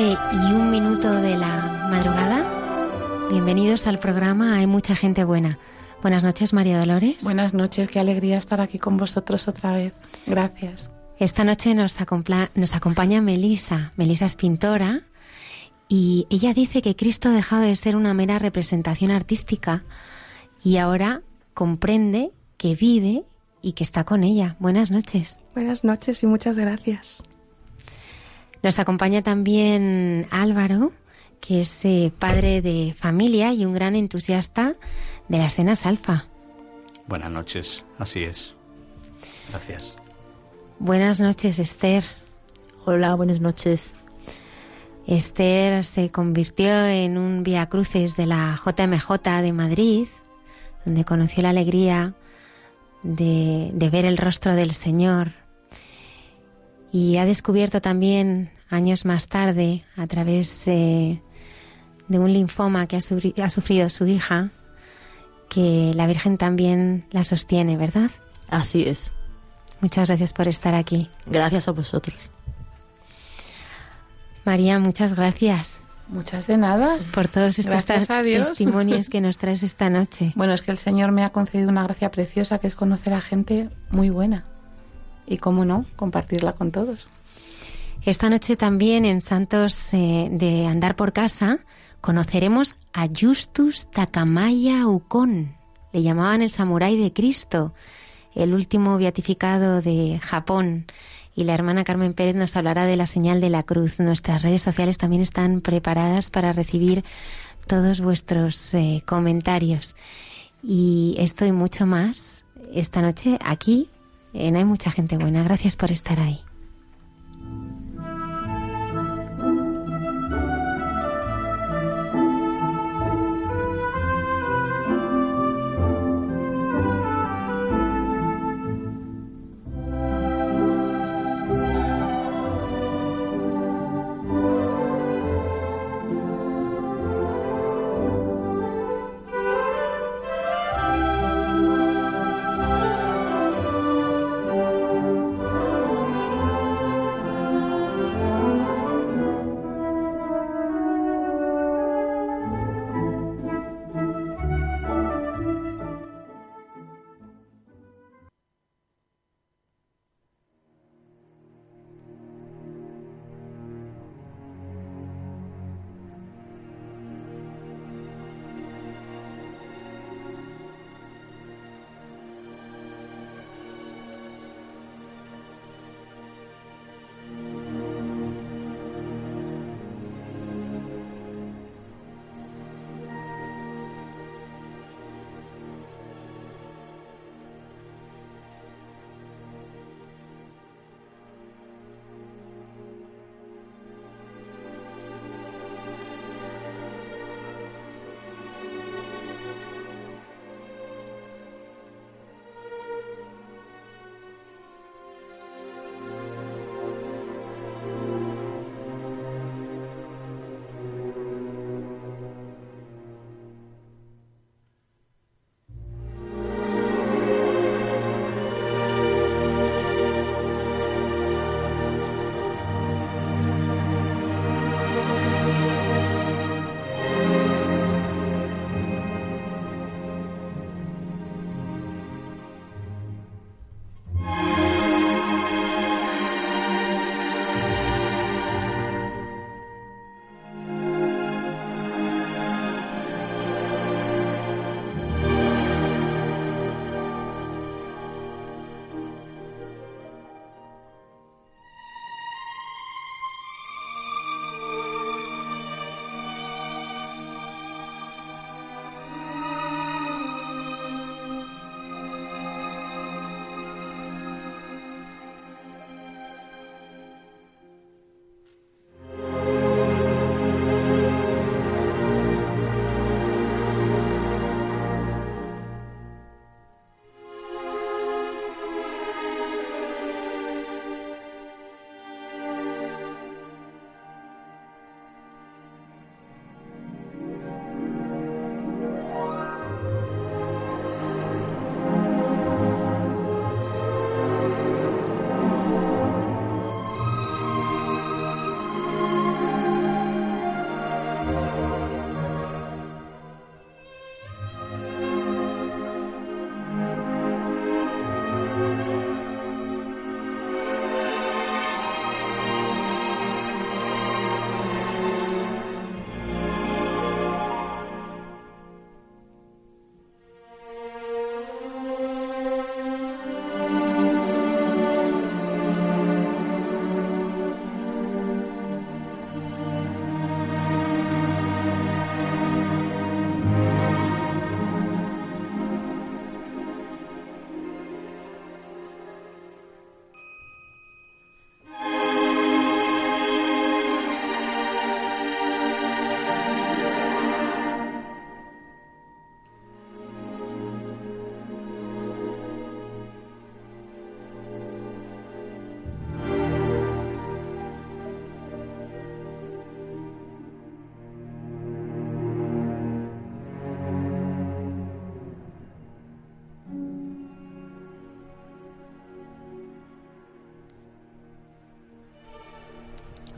Y un minuto de la madrugada. Bienvenidos al programa Hay mucha gente buena. Buenas noches, María Dolores. Buenas noches, qué alegría estar aquí con vosotros otra vez. Gracias. Esta noche nos, nos acompaña Melisa. Melisa es pintora y ella dice que Cristo ha dejado de ser una mera representación artística y ahora comprende que vive y que está con ella. Buenas noches. Buenas noches y muchas gracias. Nos acompaña también Álvaro, que es eh, padre de familia y un gran entusiasta de las cenas alfa. Buenas noches, así es. Gracias. Buenas noches, Esther. Hola, buenas noches. Esther se convirtió en un vía cruces de la JMJ de Madrid, donde conoció la alegría de, de ver el rostro del Señor y ha descubierto también años más tarde, a través de un linfoma que ha, ha sufrido su hija, que la Virgen también la sostiene, ¿verdad? Así es. Muchas gracias por estar aquí. Gracias a vosotros. María, muchas gracias. Muchas de nada. Por todos estos testimonios que nos traes esta noche. Bueno, es que el Señor me ha concedido una gracia preciosa que es conocer a gente muy buena y, cómo no, compartirla con todos. Esta noche también en Santos eh, de Andar por Casa conoceremos a Justus Takamaya Ukon. Le llamaban el samurái de Cristo, el último beatificado de Japón. Y la hermana Carmen Pérez nos hablará de la señal de la cruz. Nuestras redes sociales también están preparadas para recibir todos vuestros eh, comentarios. Y esto y mucho más esta noche aquí en Hay mucha gente buena. Gracias por estar ahí.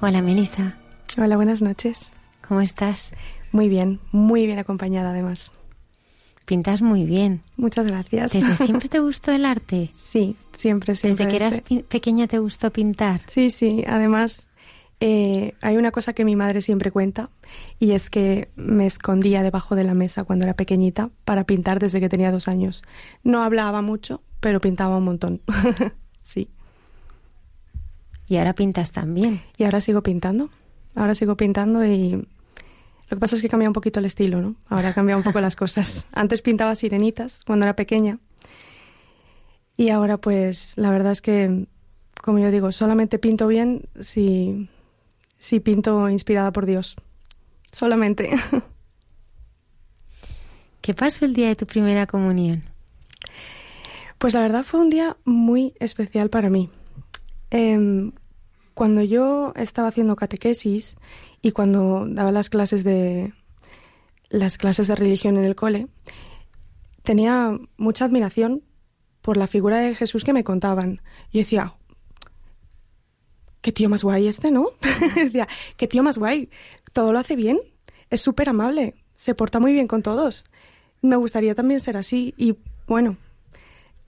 Hola, Melissa. Hola, buenas noches. ¿Cómo estás? Muy bien, muy bien acompañada además. Pintas muy bien. Muchas gracias. ¿Desde siempre te gustó el arte? Sí, siempre, siempre. ¿Desde que eras pequeña te gustó pintar? Sí, sí. Además, eh, hay una cosa que mi madre siempre cuenta y es que me escondía debajo de la mesa cuando era pequeñita para pintar desde que tenía dos años. No hablaba mucho, pero pintaba un montón. sí. Y ahora pintas también. Y ahora sigo pintando. Ahora sigo pintando y lo que pasa es que cambia un poquito el estilo, ¿no? Ahora ha cambiado un poco las cosas. Antes pintaba sirenitas cuando era pequeña. Y ahora pues la verdad es que, como yo digo, solamente pinto bien si, si pinto inspirada por Dios. Solamente. ¿Qué pasó el día de tu primera comunión? Pues la verdad fue un día muy especial para mí. Em, cuando yo estaba haciendo catequesis y cuando daba las clases de las clases de religión en el cole, tenía mucha admiración por la figura de Jesús que me contaban. Yo decía, qué tío más guay este, ¿no? Decía, qué tío más guay, todo lo hace bien, es súper amable, se porta muy bien con todos. Me gustaría también ser así y bueno,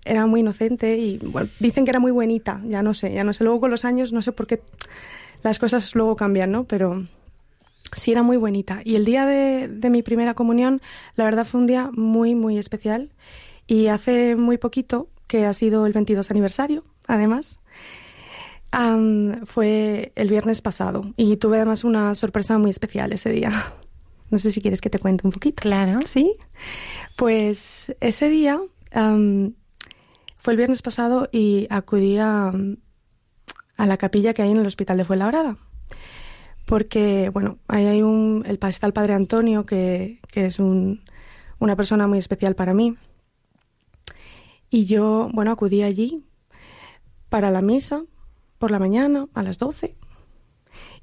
era muy inocente y bueno, dicen que era muy buenita, ya no sé, ya no sé, luego con los años no sé por qué las cosas luego cambian, ¿no? Pero sí era muy buenita. Y el día de, de mi primera comunión, la verdad fue un día muy, muy especial y hace muy poquito, que ha sido el 22 aniversario, además, fue el viernes pasado y tuve además una sorpresa muy especial ese día. No sé si quieres que te cuente un poquito. Claro. Sí. Pues ese día fue el viernes pasado y acudí a, la capilla que hay en el hospital de Fuenlabrada. Porque, bueno, ahí hay un, el, está el padre Antonio, que, es un, una persona muy especial para mí. Y yo, bueno, acudí allí para la misa por la mañana a las 12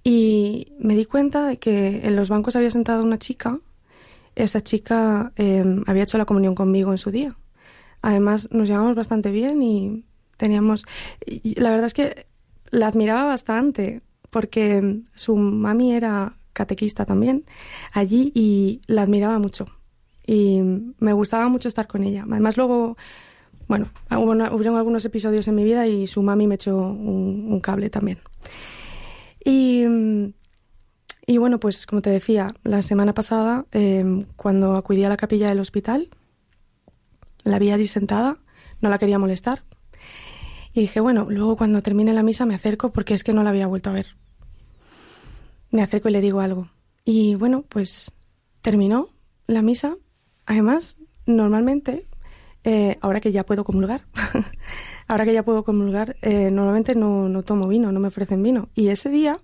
y me di cuenta de que en los bancos había sentado una chica. Esa chica em, había hecho la comunión conmigo en su día. Además, nos llevamos bastante bien y teníamos... la verdad es que la admiraba bastante porque su mami era catequista también allí y la admiraba mucho. Y me gustaba mucho estar con ella. Además, luego bueno, hubo hubieron algunos episodios en mi vida y su mami me echó un, cable también. Y, y, bueno, pues como te decía, la semana pasada, em, cuando acudí a la capilla del hospital, la vi allí sentada, no la quería molestar. Y dije, bueno, luego cuando termine la misa me acerco porque es que no la había vuelto a ver. Me acerco y le digo algo. Y bueno, pues terminó la misa. Además, normalmente eh, ahora que ya puedo comulgar, ahora que ya puedo comulgar, eh, normalmente no, no tomo vino, no me ofrecen vino. Y ese día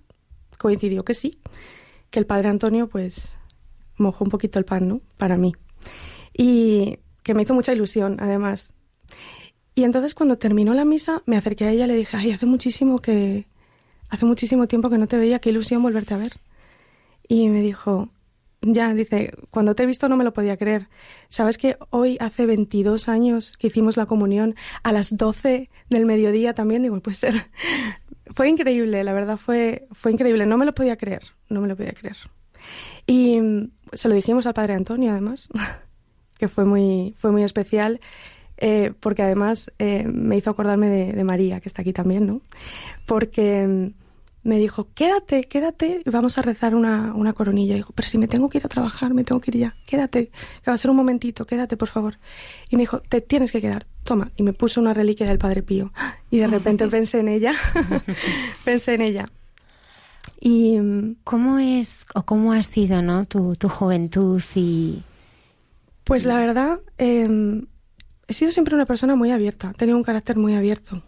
coincidió que sí, que el padre Antonio pues mojó un poquito el pan, ¿no? Para mí. Y que me hizo mucha ilusión, además. Y entonces cuando terminó la misa, me acerqué a ella y le dije, ay, hace muchísimo que, hace muchísimo tiempo que no te veía, qué ilusión volverte a ver. Y me dijo, ya, dice, cuando te he visto no me lo podía creer. ¿Sabes que hoy hace 22 años que hicimos la comunión a las 12 del mediodía también? Digo, puede ser. fue increíble, la verdad fue, fue increíble. No me lo podía creer, no me lo podía creer. Y mm, se lo dijimos al padre Antonio, además, que fue muy, fue muy especial. Eh, porque además eh, me hizo acordarme de, de María, que está aquí también, ¿no? Porque mm, me dijo, quédate, quédate, vamos a rezar una, una coronilla. Y dijo, pero si me tengo que ir a trabajar, me tengo que ir ya, quédate, que va a ser un momentito, quédate, por favor. Y me dijo, te tienes que quedar, toma. Y me puso una reliquia del Padre Pío. Y de repente pensé en ella, pensé en ella. Y cómo es o cómo ha sido, ¿no? Tu, tu juventud y pues la verdad eh, he sido siempre una persona muy abierta, tenido un carácter muy abierto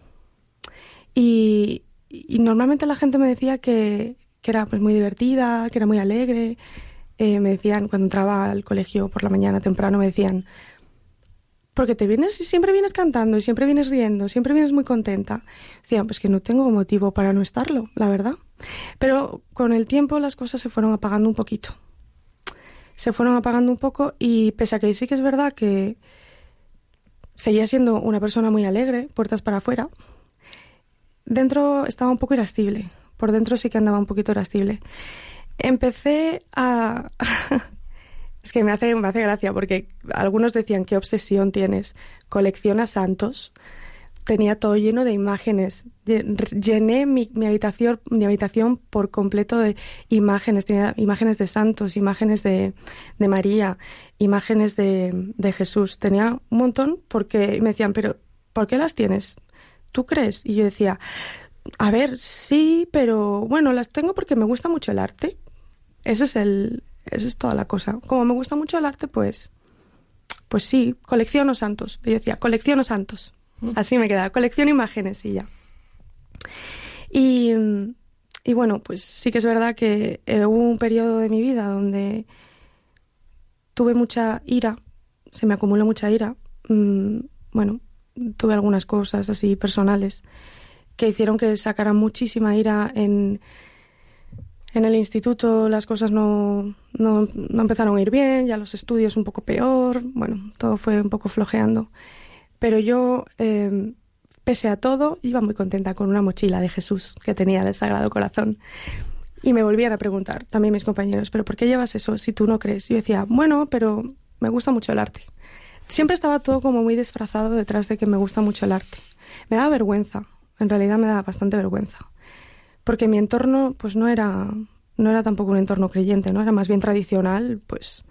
y, normalmente la gente me decía que, que era pues muy divertida, que era muy alegre. Eh, me decían, cuando entraba al colegio por la mañana temprano, me decían, porque te vienes y siempre vienes cantando y siempre vienes riendo, siempre vienes muy contenta. Decían, pues que no tengo motivo para no estarlo, la verdad. Pero con el tiempo las cosas se fueron apagando un poquito. Se fueron apagando un poco y pese a que sí que es verdad que seguía siendo una persona muy alegre, puertas para afuera, dentro estaba un poco irascible, por dentro sí que andaba un poquito irascible. Empecé a... es que me hace, me hace gracia porque algunos decían, ¿qué obsesión tienes? Colecciona santos tenía todo lleno de imágenes. Llené mi, habitación, mi habitación por completo de imágenes. Tenía imágenes de santos, imágenes de, María, imágenes de, Jesús. Tenía un montón porque me decían, pero ¿por qué las tienes? ¿Tú crees? Y yo decía, a ver, sí, pero bueno, las tengo porque me gusta mucho el arte. Ese es el, esa es toda la cosa. Como me gusta mucho el arte, pues, pues sí, colecciono santos. Yo decía, colecciono santos. Así me queda, colección imágenes y ya. Y, y, bueno, pues sí que es verdad que eh, hubo un periodo de mi vida donde tuve mucha ira, se me acumuló mucha ira. Mm, bueno, tuve algunas cosas así personales que hicieron que sacara muchísima ira en, en el instituto las cosas no, no, no, empezaron a ir bien, ya los estudios un poco peor, bueno, todo fue un poco flojeando. Pero yo, em, pese a todo, iba muy contenta con una mochila de Jesús que tenía del Sagrado Corazón. Y me volvían a preguntar, también mis compañeros, ¿pero por qué llevas eso si tú no crees? Y yo decía, bueno, pero me gusta mucho el arte. Siempre estaba todo como muy disfrazado detrás de que me gusta mucho el arte. Me daba vergüenza, en realidad me daba bastante vergüenza. Porque mi entorno, pues no era, no era tampoco un entorno creyente, ¿no? Era más bien tradicional, pues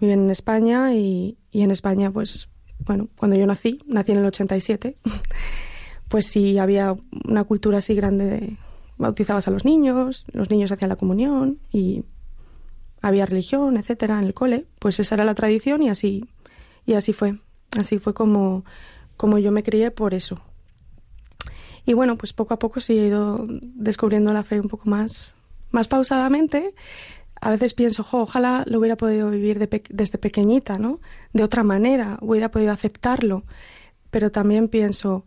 viven en España y, y en España, pues bueno, cuando yo nací, nací en el 87, pues sí había una cultura así grande de bautizabas a los niños, los niños hacían la comunión y había religión, etcétera, en el cole, pues esa era la tradición y así y así fue. Así fue como como yo me crié por eso. Y bueno, pues poco a poco sí he ido descubriendo la fe un poco más más pausadamente a veces pienso, ojalá lo hubiera podido vivir desde pequeñita, ¿no? De otra manera, hubiera podido aceptarlo. Pero también pienso,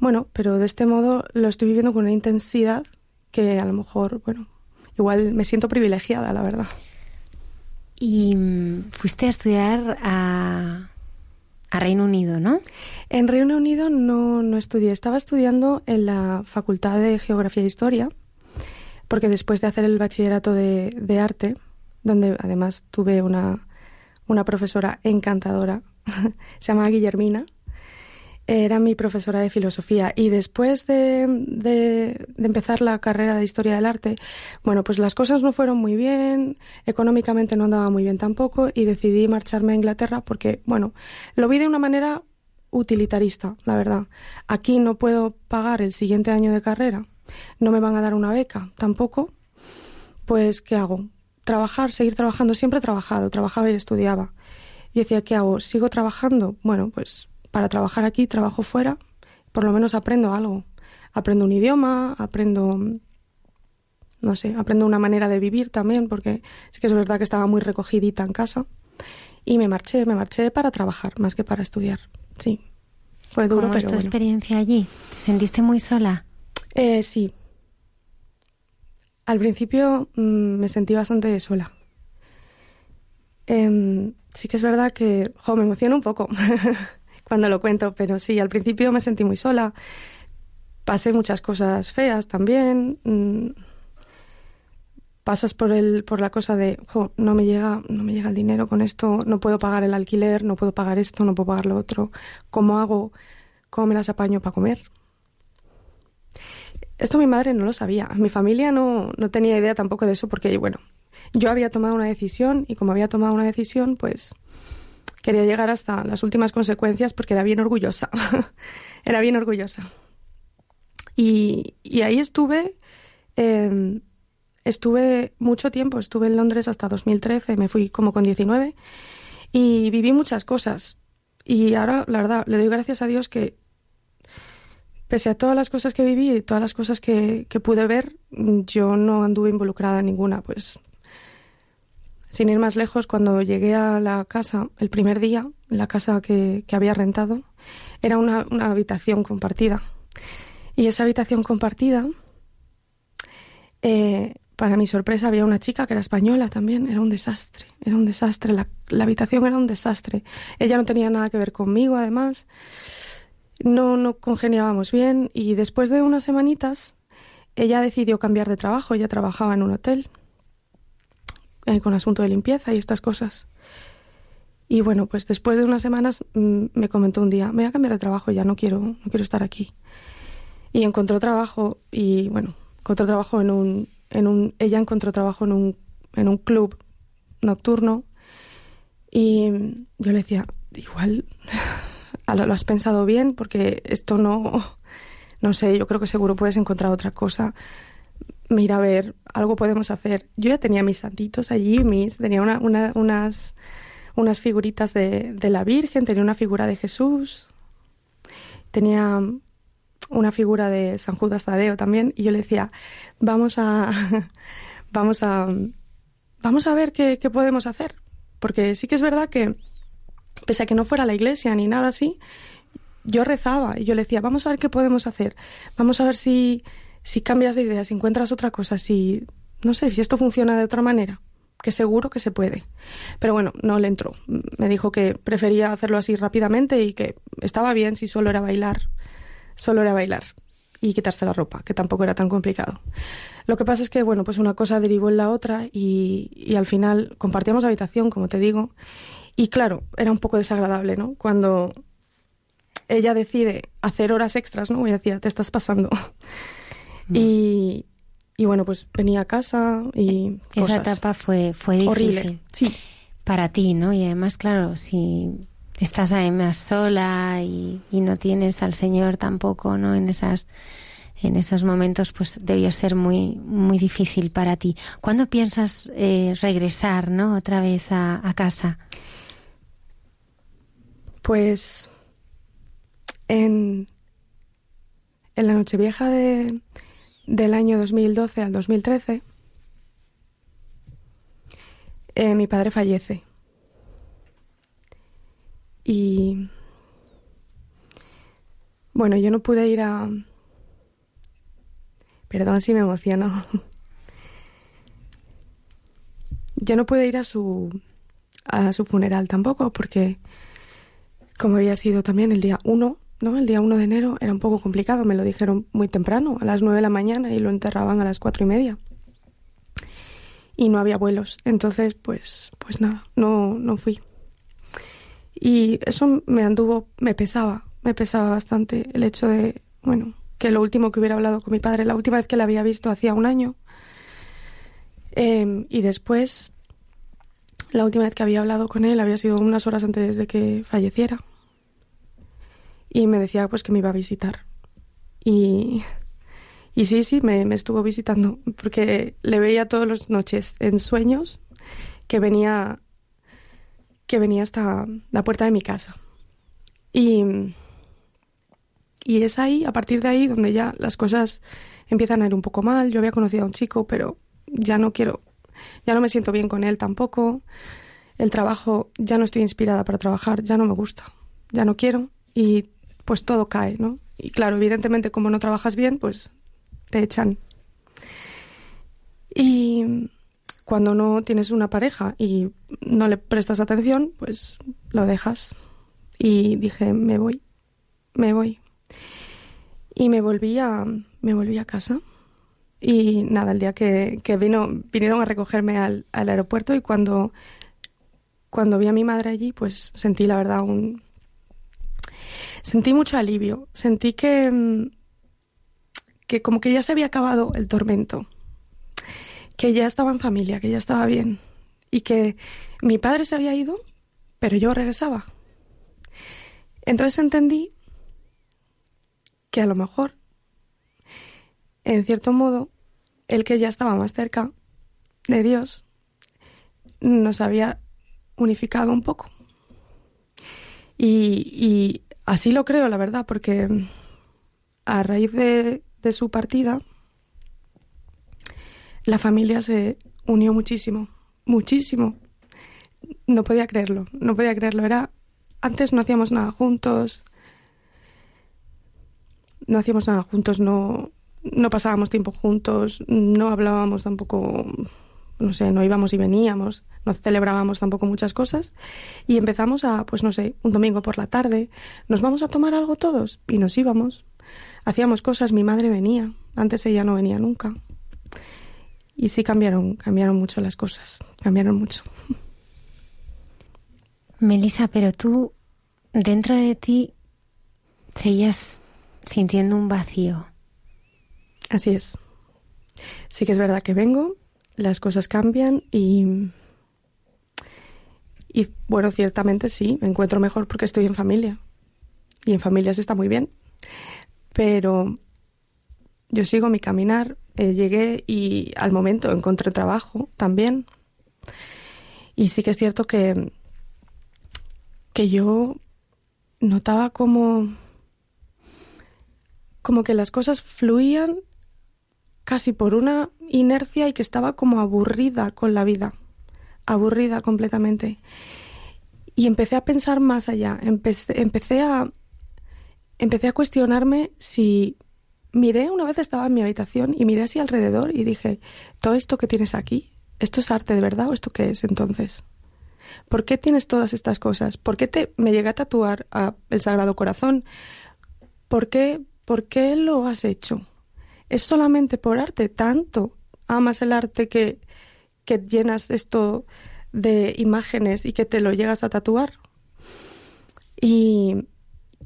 bueno, pero de este modo lo estoy viviendo con una intensidad que a lo mejor, bueno, igual me siento privilegiada, la verdad. Y mm, fuiste a estudiar a, a Reino Unido, ¿no? En Reino Unido no, no estudié, estaba estudiando en la Facultad de Geografía e Historia porque después de hacer el bachillerato de, de arte, donde además tuve una, una profesora encantadora, se llama Guillermina, era mi profesora de filosofía y después de, de, de, empezar la carrera de historia del arte, bueno, pues las cosas no fueron muy bien, económicamente no andaba muy bien tampoco y decidí marcharme a Inglaterra porque, bueno, lo vi de una manera utilitarista, la verdad. Aquí no puedo pagar el siguiente año de carrera no me van a dar una beca tampoco, pues ¿qué hago? Trabajar, seguir trabajando, siempre he trabajado, trabajaba y estudiaba. Y decía, ¿qué hago? ¿Sigo trabajando? Bueno, pues para trabajar aquí, trabajo fuera, por lo menos aprendo algo. Aprendo un idioma, aprendo, no sé, aprendo una manera de vivir también, porque sí que es verdad que estaba muy recogidita en casa. Y me marché, me marché para trabajar, más que para estudiar. Sí, fue duro, ¿Cómo pero es tu experiencia allí? ¿Te sentiste muy sola? Eh, sí. Al principio mm, me sentí bastante sola. Em, sí que es verdad que jo, me emociono un poco cuando lo cuento, pero sí, al principio me sentí muy sola. Pasé muchas cosas feas también. Mm, pasas por el por la cosa de jo, no me llega no me llega el dinero con esto no puedo pagar el alquiler no puedo pagar esto no puedo pagar lo otro cómo hago cómo me las apaño para comer esto mi madre no lo sabía. Mi familia no, no tenía idea tampoco de eso porque, bueno, yo había tomado una decisión y como había tomado una decisión, pues quería llegar hasta las últimas consecuencias porque era bien orgullosa. era bien orgullosa. Y, y ahí estuve, eh, estuve mucho tiempo, estuve en Londres hasta 2013, me fui como con 19 y viví muchas cosas. Y ahora, la verdad, le doy gracias a Dios que pese a todas las cosas que viví y todas las cosas que, pude ver, yo no anduve involucrada en ninguna. Pues, sin ir más lejos, cuando llegué a la casa el primer día, la casa que, había rentado, era una, habitación compartida. Y esa habitación compartida, eh, para mi sorpresa, había una chica que era española también. Era un desastre, era un desastre. La, la habitación era un desastre. Ella no tenía nada que ver conmigo, además no, no congeniábamos bien y después de unas semanitas ella decidió cambiar de trabajo, ella trabajaba en un hotel eh, con asunto de limpieza y estas cosas. Y bueno, pues después de unas semanas mm, me comentó un día, me voy a cambiar de trabajo, ya no quiero, no quiero estar aquí. Y encontró trabajo y bueno, encontró trabajo en un, en un, ella encontró trabajo en un, en un club nocturno y yo le decía, igual lo has pensado bien porque esto no, no sé, yo creo que seguro puedes encontrar otra cosa. Mira, a ver, algo podemos hacer. Yo ya tenía mis santitos allí, mis, tenía una, una, unas unas figuritas de, de la Virgen, tenía una figura de Jesús, tenía una figura de San Judas Tadeo también, y yo le decía, vamos a, vamos a, vamos a ver qué, qué, podemos hacer. Porque sí que es verdad que, pese a que no fuera a la iglesia ni nada así, yo rezaba y yo le decía, vamos a ver qué podemos hacer. Vamos a ver si, si cambias de idea, si encuentras otra cosa, si, no sé, si esto funciona de otra manera que seguro que se puede. Pero bueno, no le entró. Me dijo que prefería hacerlo así rápidamente y que estaba bien si solo era bailar. Solo era bailar y quitarse la ropa, que tampoco era tan complicado. Lo que pasa es que, bueno, pues una cosa derivó en la otra y, y al final compartíamos habitación, como te digo, y claro, era un poco desagradable, ¿no? Cuando ella decide hacer horas extras, ¿no? Y decía, te estás pasando. Mm. Y, y bueno, pues venía a casa y Esa etapa fue, fue difícil. Horrible, sí. Para ti, ¿no? Y además, claro, si estás además sola y, y no tienes al Señor tampoco, ¿no? En esas en esos momentos pues debió ser muy muy difícil para ti. ¿Cuándo piensas eh, regresar, no, otra vez a, a, casa? Pues en en la Nochevieja de del año 2012 al 2013, eh, mi padre fallece. Y bueno, yo no pude ir a... Perdón si me emociono. Yo no pude ir a su a su funeral tampoco porque como había sido también el día 1 ¿no? El día 1 de enero era un poco complicado, me lo dijeron muy temprano, a las 9 de la mañana, y lo enterraban a las cuatro y media. Y no había vuelos, entonces, pues, pues nada, no, no fui. Y eso me anduvo, me pesaba, me pesaba bastante el hecho de, bueno, que lo último que hubiera hablado con mi padre, la última vez que la había visto hacía un año, eh, y después, la última vez que había hablado con él había sido unas horas antes de que falleciera y me decía pues que me iba a visitar. Y, y sí, sí, me, me estuvo visitando porque le veía todas las noches en sueños que venía que venía hasta la puerta de mi casa. Y, y es ahí, a partir de ahí, donde ya las cosas empiezan a ir un poco mal. Yo había conocido a un chico, pero ya no quiero, ya no me siento bien con él tampoco. El trabajo, ya no estoy inspirada para trabajar, ya no me gusta, ya no quiero. Y pues todo cae, ¿no? Y claro, evidentemente como no trabajas bien, pues te echan. Y cuando no tienes una pareja y no le prestas atención, pues lo dejas. Y dije, me voy, me voy. Y me volví a, me volví a casa. Y nada, el día que, que vino, vinieron a recogerme al, aeropuerto y cuando, cuando vi a mi madre allí, pues sentí la verdad un, sentí mucho alivio. Sentí que, mm, que como que ya se había acabado el tormento, que ya estaba en familia, que ya estaba bien y que mi padre se había ido, pero yo regresaba. Entonces entendí que a lo mejor, en cierto modo, el que ya estaba más cerca de Dios nos había unificado un poco. Y, Así lo creo, la verdad, porque a raíz de, de su partida, la familia se unió muchísimo, muchísimo. No podía creerlo, no podía creerlo. Era antes no hacíamos nada juntos, no hacíamos nada juntos, no, no pasábamos tiempo juntos, no hablábamos tampoco no sé, no íbamos y veníamos, no celebrábamos tampoco muchas cosas y empezamos a, pues no sé, un domingo por la tarde, nos vamos a tomar algo todos y nos íbamos. Hacíamos cosas, mi madre venía Antes ella no venía nunca. Y sí cambiaron, cambiaron mucho las cosas, cambiaron mucho. Melissa, pero tú dentro de ti seguías sintiendo un vacío. Así es. Sí que es verdad que vengo, las cosas cambian y y bueno, ciertamente sí, me encuentro mejor porque estoy en familia. Y en familia se está muy bien. Pero yo sigo mi caminar, eh, llegué y al momento encontré trabajo también. Y sí que es cierto que, que yo notaba como, como que las cosas fluían casi por una inercia y que estaba como aburrida con la vida aburrida completamente. Y empecé a pensar más allá, empecé, a empecé a cuestionarme si miré una vez estaba en mi habitación y miré así alrededor y dije, todo esto que tienes aquí, ¿esto es arte de verdad o esto qué es entonces? ¿Por qué tienes todas estas cosas? ¿Por qué te me llegué a tatuar el Sagrado Corazón? ¿Por qué, ¿Por qué lo has hecho? ¿Es solamente por arte? ¿Tanto amas el arte que que llenas esto de imágenes y que te lo llegas a tatuar. Y,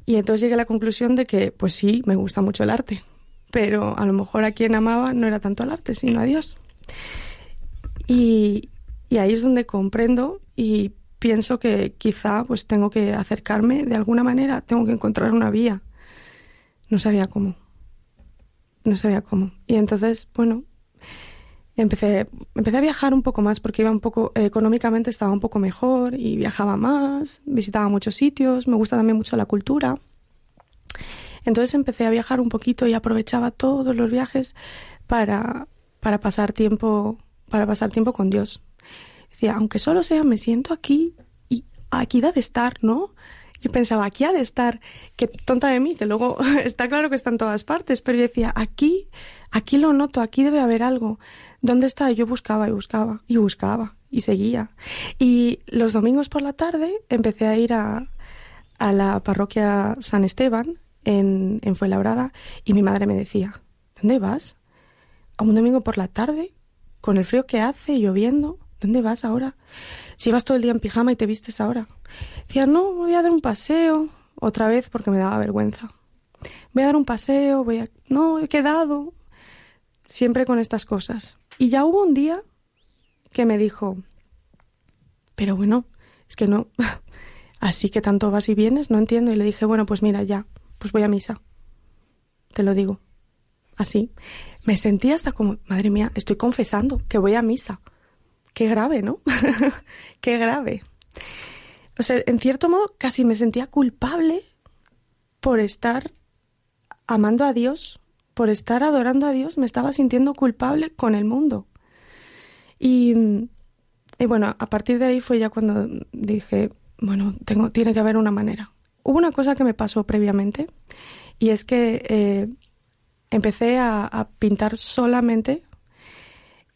y entonces llegué a la conclusión de que, pues sí, me gusta mucho el arte, pero a lo mejor a quien amaba no era tanto el arte, sino a Dios. Y, y ahí es donde comprendo y pienso que quizá pues tengo que acercarme de alguna manera, tengo que encontrar una vía. No sabía cómo. No sabía cómo. Y entonces, bueno, empecé, empecé a viajar un poco más porque iba un poco, económicamente estaba un poco mejor y viajaba más, visitaba muchos sitios, me gusta también mucho la cultura. Entonces empecé a viajar un poquito y aprovechaba todos los viajes para, para pasar tiempo, para pasar tiempo con Dios. Decía, aunque solo sea, me siento aquí y aquí da de estar, ¿no? Yo pensaba, aquí ha de estar, qué tonta de mí, que luego está claro que está en todas partes, pero yo decía, aquí, aquí lo noto, aquí debe haber algo. ¿Dónde está? Yo buscaba y buscaba y buscaba y seguía. Y los domingos por la tarde empecé a ir a, a la parroquia San Esteban en, en Fuenlabrada y mi madre me decía, ¿dónde vas? ¿A un domingo por la tarde? ¿Con el frío que hace, lloviendo? ¿Dónde vas ahora? Si vas todo el día en pijama y te vistes ahora. Decía, no, voy a dar un paseo. Otra vez porque me daba vergüenza. Voy a dar un paseo, voy a... No, he quedado. Siempre con estas cosas. Y ya hubo un día que me dijo, pero bueno, es que no, así que tanto vas y vienes, no entiendo. Y le dije, bueno, pues mira, ya, pues voy a misa. Te lo digo. Así. Me sentí hasta como, madre mía, estoy confesando que voy a misa. Qué grave, ¿no? Qué grave. O sea, en cierto modo, casi me sentía culpable por estar amando a Dios por estar adorando a Dios, me estaba sintiendo culpable con el mundo. Y, y bueno, a partir de ahí fue ya cuando dije, bueno, tengo, tiene que haber una manera. Hubo una cosa que me pasó previamente y es que eh, empecé a, a, pintar solamente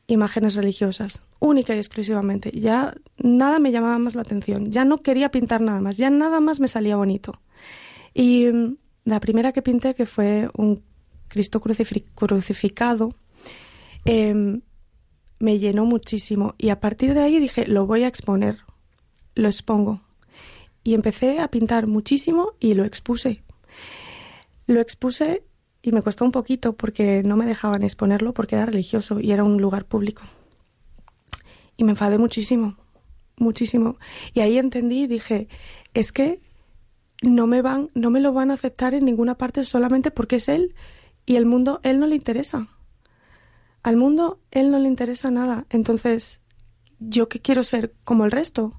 imágenes religiosas, única y exclusivamente. Ya nada me llamaba más la atención, ya no quería pintar nada más, ya nada más me salía bonito. Y mm, la primera que pinté, que fue un Cristo crucificado, eh, me llenó muchísimo. Y a partir de ahí dije, lo voy a exponer, lo expongo. Y empecé a pintar muchísimo y lo expuse. Lo expuse y me costó un poquito porque no me dejaban exponerlo porque era religioso y era un lugar público. Y me enfadé muchísimo, muchísimo. Y ahí entendí y dije, es que no me van, no me lo van a aceptar en ninguna parte solamente porque es él y el mundo, él no le interesa. Al mundo, él no le interesa nada. Entonces, ¿yo qué quiero ser como el resto?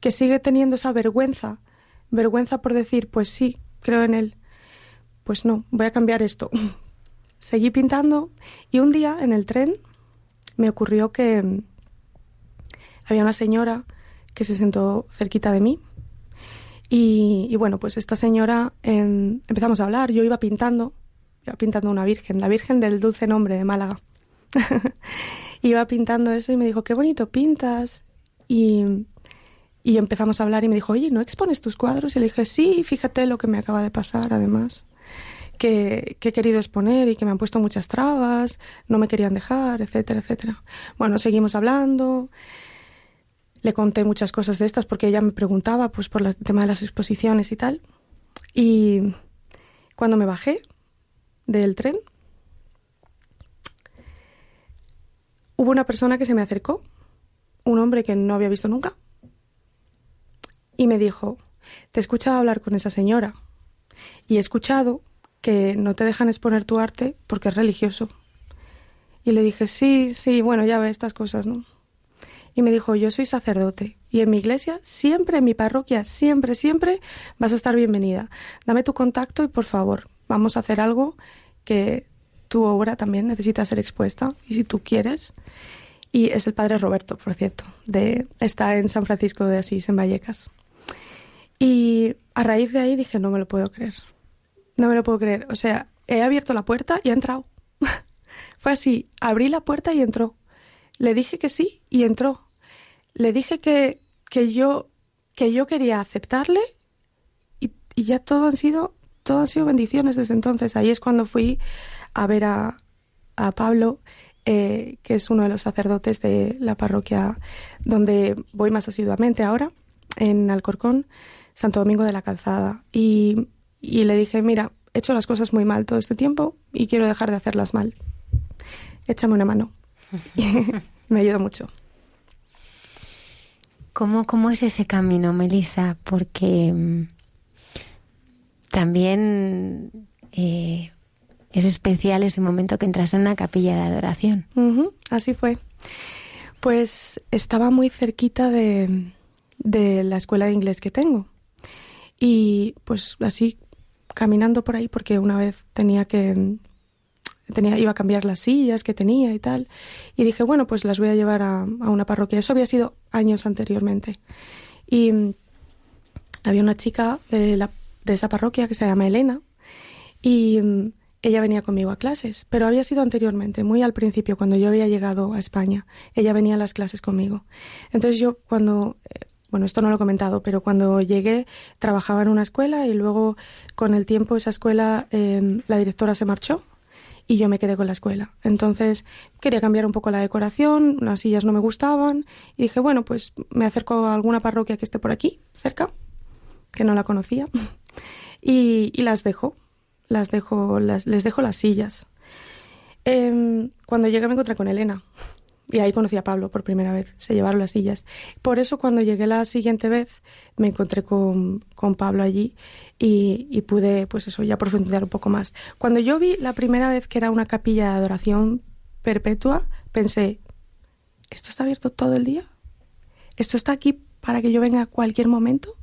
Que sigue teniendo esa vergüenza. Vergüenza por decir, pues sí, creo en él. Pues no, voy a cambiar esto. Seguí pintando y un día en el tren me ocurrió que había una señora que se sentó cerquita de mí y, bueno, pues esta señora em, empezamos a hablar, yo iba pintando iba pintando una virgen, la Virgen del Dulce Nombre de Málaga. iba pintando eso y me dijo, qué bonito pintas. Y, y empezamos a hablar y me dijo, oye, ¿no expones tus cuadros? Y le dije, sí, fíjate lo que me acaba de pasar, además. Que, he querido exponer y que me han puesto muchas trabas, no me querían dejar, etcétera, etcétera. Bueno, seguimos hablando. Le conté muchas cosas de estas porque ella me preguntaba pues por el tema de las exposiciones y tal. Y cuando me bajé del tren, hubo una persona que se me acercó, un hombre que no había visto nunca, y me dijo, te he escuchado hablar con esa señora y he escuchado que no te dejan exponer tu arte porque es religioso. Y le dije, sí, sí, bueno, ya ve estas cosas, ¿no? Y me dijo, yo soy sacerdote y en mi iglesia, siempre, en mi parroquia, siempre, siempre vas a estar bienvenida. Dame tu contacto y por favor, vamos a hacer algo que tu obra también necesita ser expuesta y si tú quieres. Y es el padre Roberto, por cierto, de, está en San Francisco de Asís, en Vallecas. Y a raíz de ahí dije, no me lo puedo creer. No me lo puedo creer. O sea, he abierto la puerta y ha entrado. Fue así, abrí la puerta y entró. Le dije que sí y entró. Le dije que, que yo que yo quería aceptarle y, ya todo han sido todo han sido bendiciones desde entonces. Ahí es cuando fui a ver a, a Pablo, eh, que es uno de los sacerdotes de la parroquia donde voy más asiduamente ahora, en Alcorcón, Santo Domingo de la Calzada. Y, y le dije, mira, he hecho las cosas muy mal todo este tiempo y quiero dejar de hacerlas mal. Échame una mano. Me ayudó mucho. ¿Cómo, ¿Cómo es ese camino, Melissa? Porque mm, también eh, es especial ese momento que entras en una capilla de adoración. Así fue. Pues estaba muy cerquita de, de la escuela de inglés que tengo. Y pues así caminando por ahí porque una vez tenía que tenía iba a cambiar las sillas que tenía y tal y dije bueno pues las voy a llevar a, a una parroquia eso había sido años anteriormente y mm, había una chica de, la, de esa parroquia que se llama Elena y mm, ella venía conmigo a clases, pero había sido anteriormente, muy al principio, cuando yo había llegado a España. Ella venía a las clases conmigo. Entonces yo cuando, eh, bueno, esto no lo he comentado, pero cuando llegué trabajaba en una escuela y luego con el tiempo esa escuela, eh, la directora se marchó y yo me quedé con la escuela. Entonces quería cambiar un poco la decoración, las sillas no me gustaban y dije, bueno, pues me acerco a alguna parroquia que esté por aquí, cerca, que no la conocía, y, y las dejo, las dejo, las, les dejo las sillas. Em, cuando llegué me encontré con Elena y ahí conocí a Pablo por primera vez, se llevaron las sillas. Por eso cuando llegué la siguiente vez me encontré con, con Pablo allí y, y pude, pues eso, ya profundizar un poco más. Cuando yo vi la primera vez que era una capilla de adoración perpetua, pensé, ¿esto está abierto todo el día? ¿Esto está aquí para que yo venga a cualquier momento?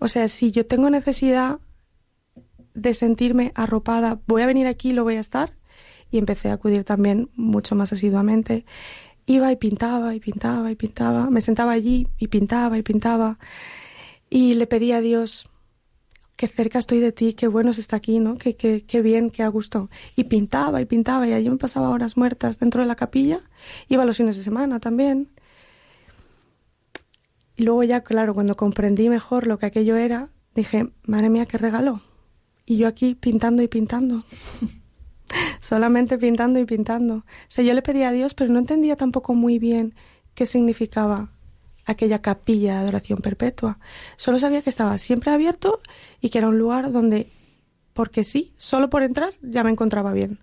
O sea, si yo tengo necesidad de sentirme arropada, voy a venir aquí, lo voy a estar. Y empecé a acudir también mucho más asiduamente. Iba y pintaba y pintaba y pintaba. Me sentaba allí y pintaba y pintaba. Y le pedía a Dios, qué cerca estoy de ti, qué bueno está aquí, ¿no? Qué, qué, qué bien, qué a gusto. Y pintaba y pintaba y allí me pasaba horas muertas dentro de la capilla. Iba los fines de semana también. Y luego ya, claro, cuando comprendí mejor lo que aquello era, dije, madre mía, qué regalo. Y yo aquí pintando y pintando. Solamente pintando y pintando. O sea, yo le pedía a Dios, pero no entendía tampoco muy bien qué significaba aquella capilla de adoración perpetua. Solo sabía que estaba siempre abierto y que era un lugar donde, porque sí, solo por entrar ya me encontraba bien.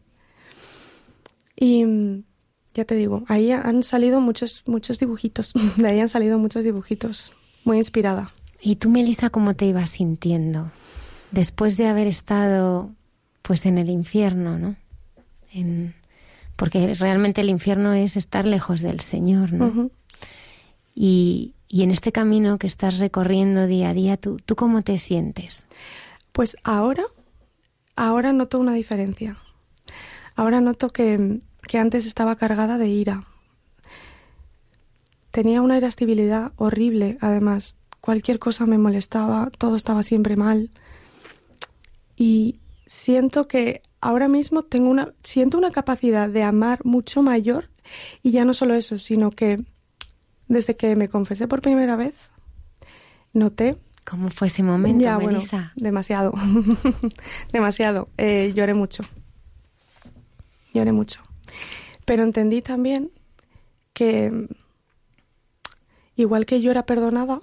Y ya te digo, ahí han salido muchos, muchos dibujitos. De ahí han salido muchos dibujitos. Muy inspirada. ¿Y tú, Melissa, cómo te ibas sintiendo después de haber estado pues en el infierno, ¿no? En, porque realmente el infierno es estar lejos del Señor, ¿no? Y, y en este camino que estás recorriendo día a día, ¿tú, ¿tú cómo te sientes? Pues ahora, ahora noto una diferencia. Ahora noto que, que antes estaba cargada de ira. Tenía una irascibilidad horrible, además. Cualquier cosa me molestaba, todo estaba siempre mal. Y siento que ahora mismo tengo una, siento una capacidad de amar mucho mayor. Y ya no solo eso, sino que desde que me confesé por primera vez, noté ¿Cómo fue ese momento, Ya, bueno, demasiado. demasiado. Eh, lloré mucho. Lloré mucho. Pero entendí también que igual que yo era perdonada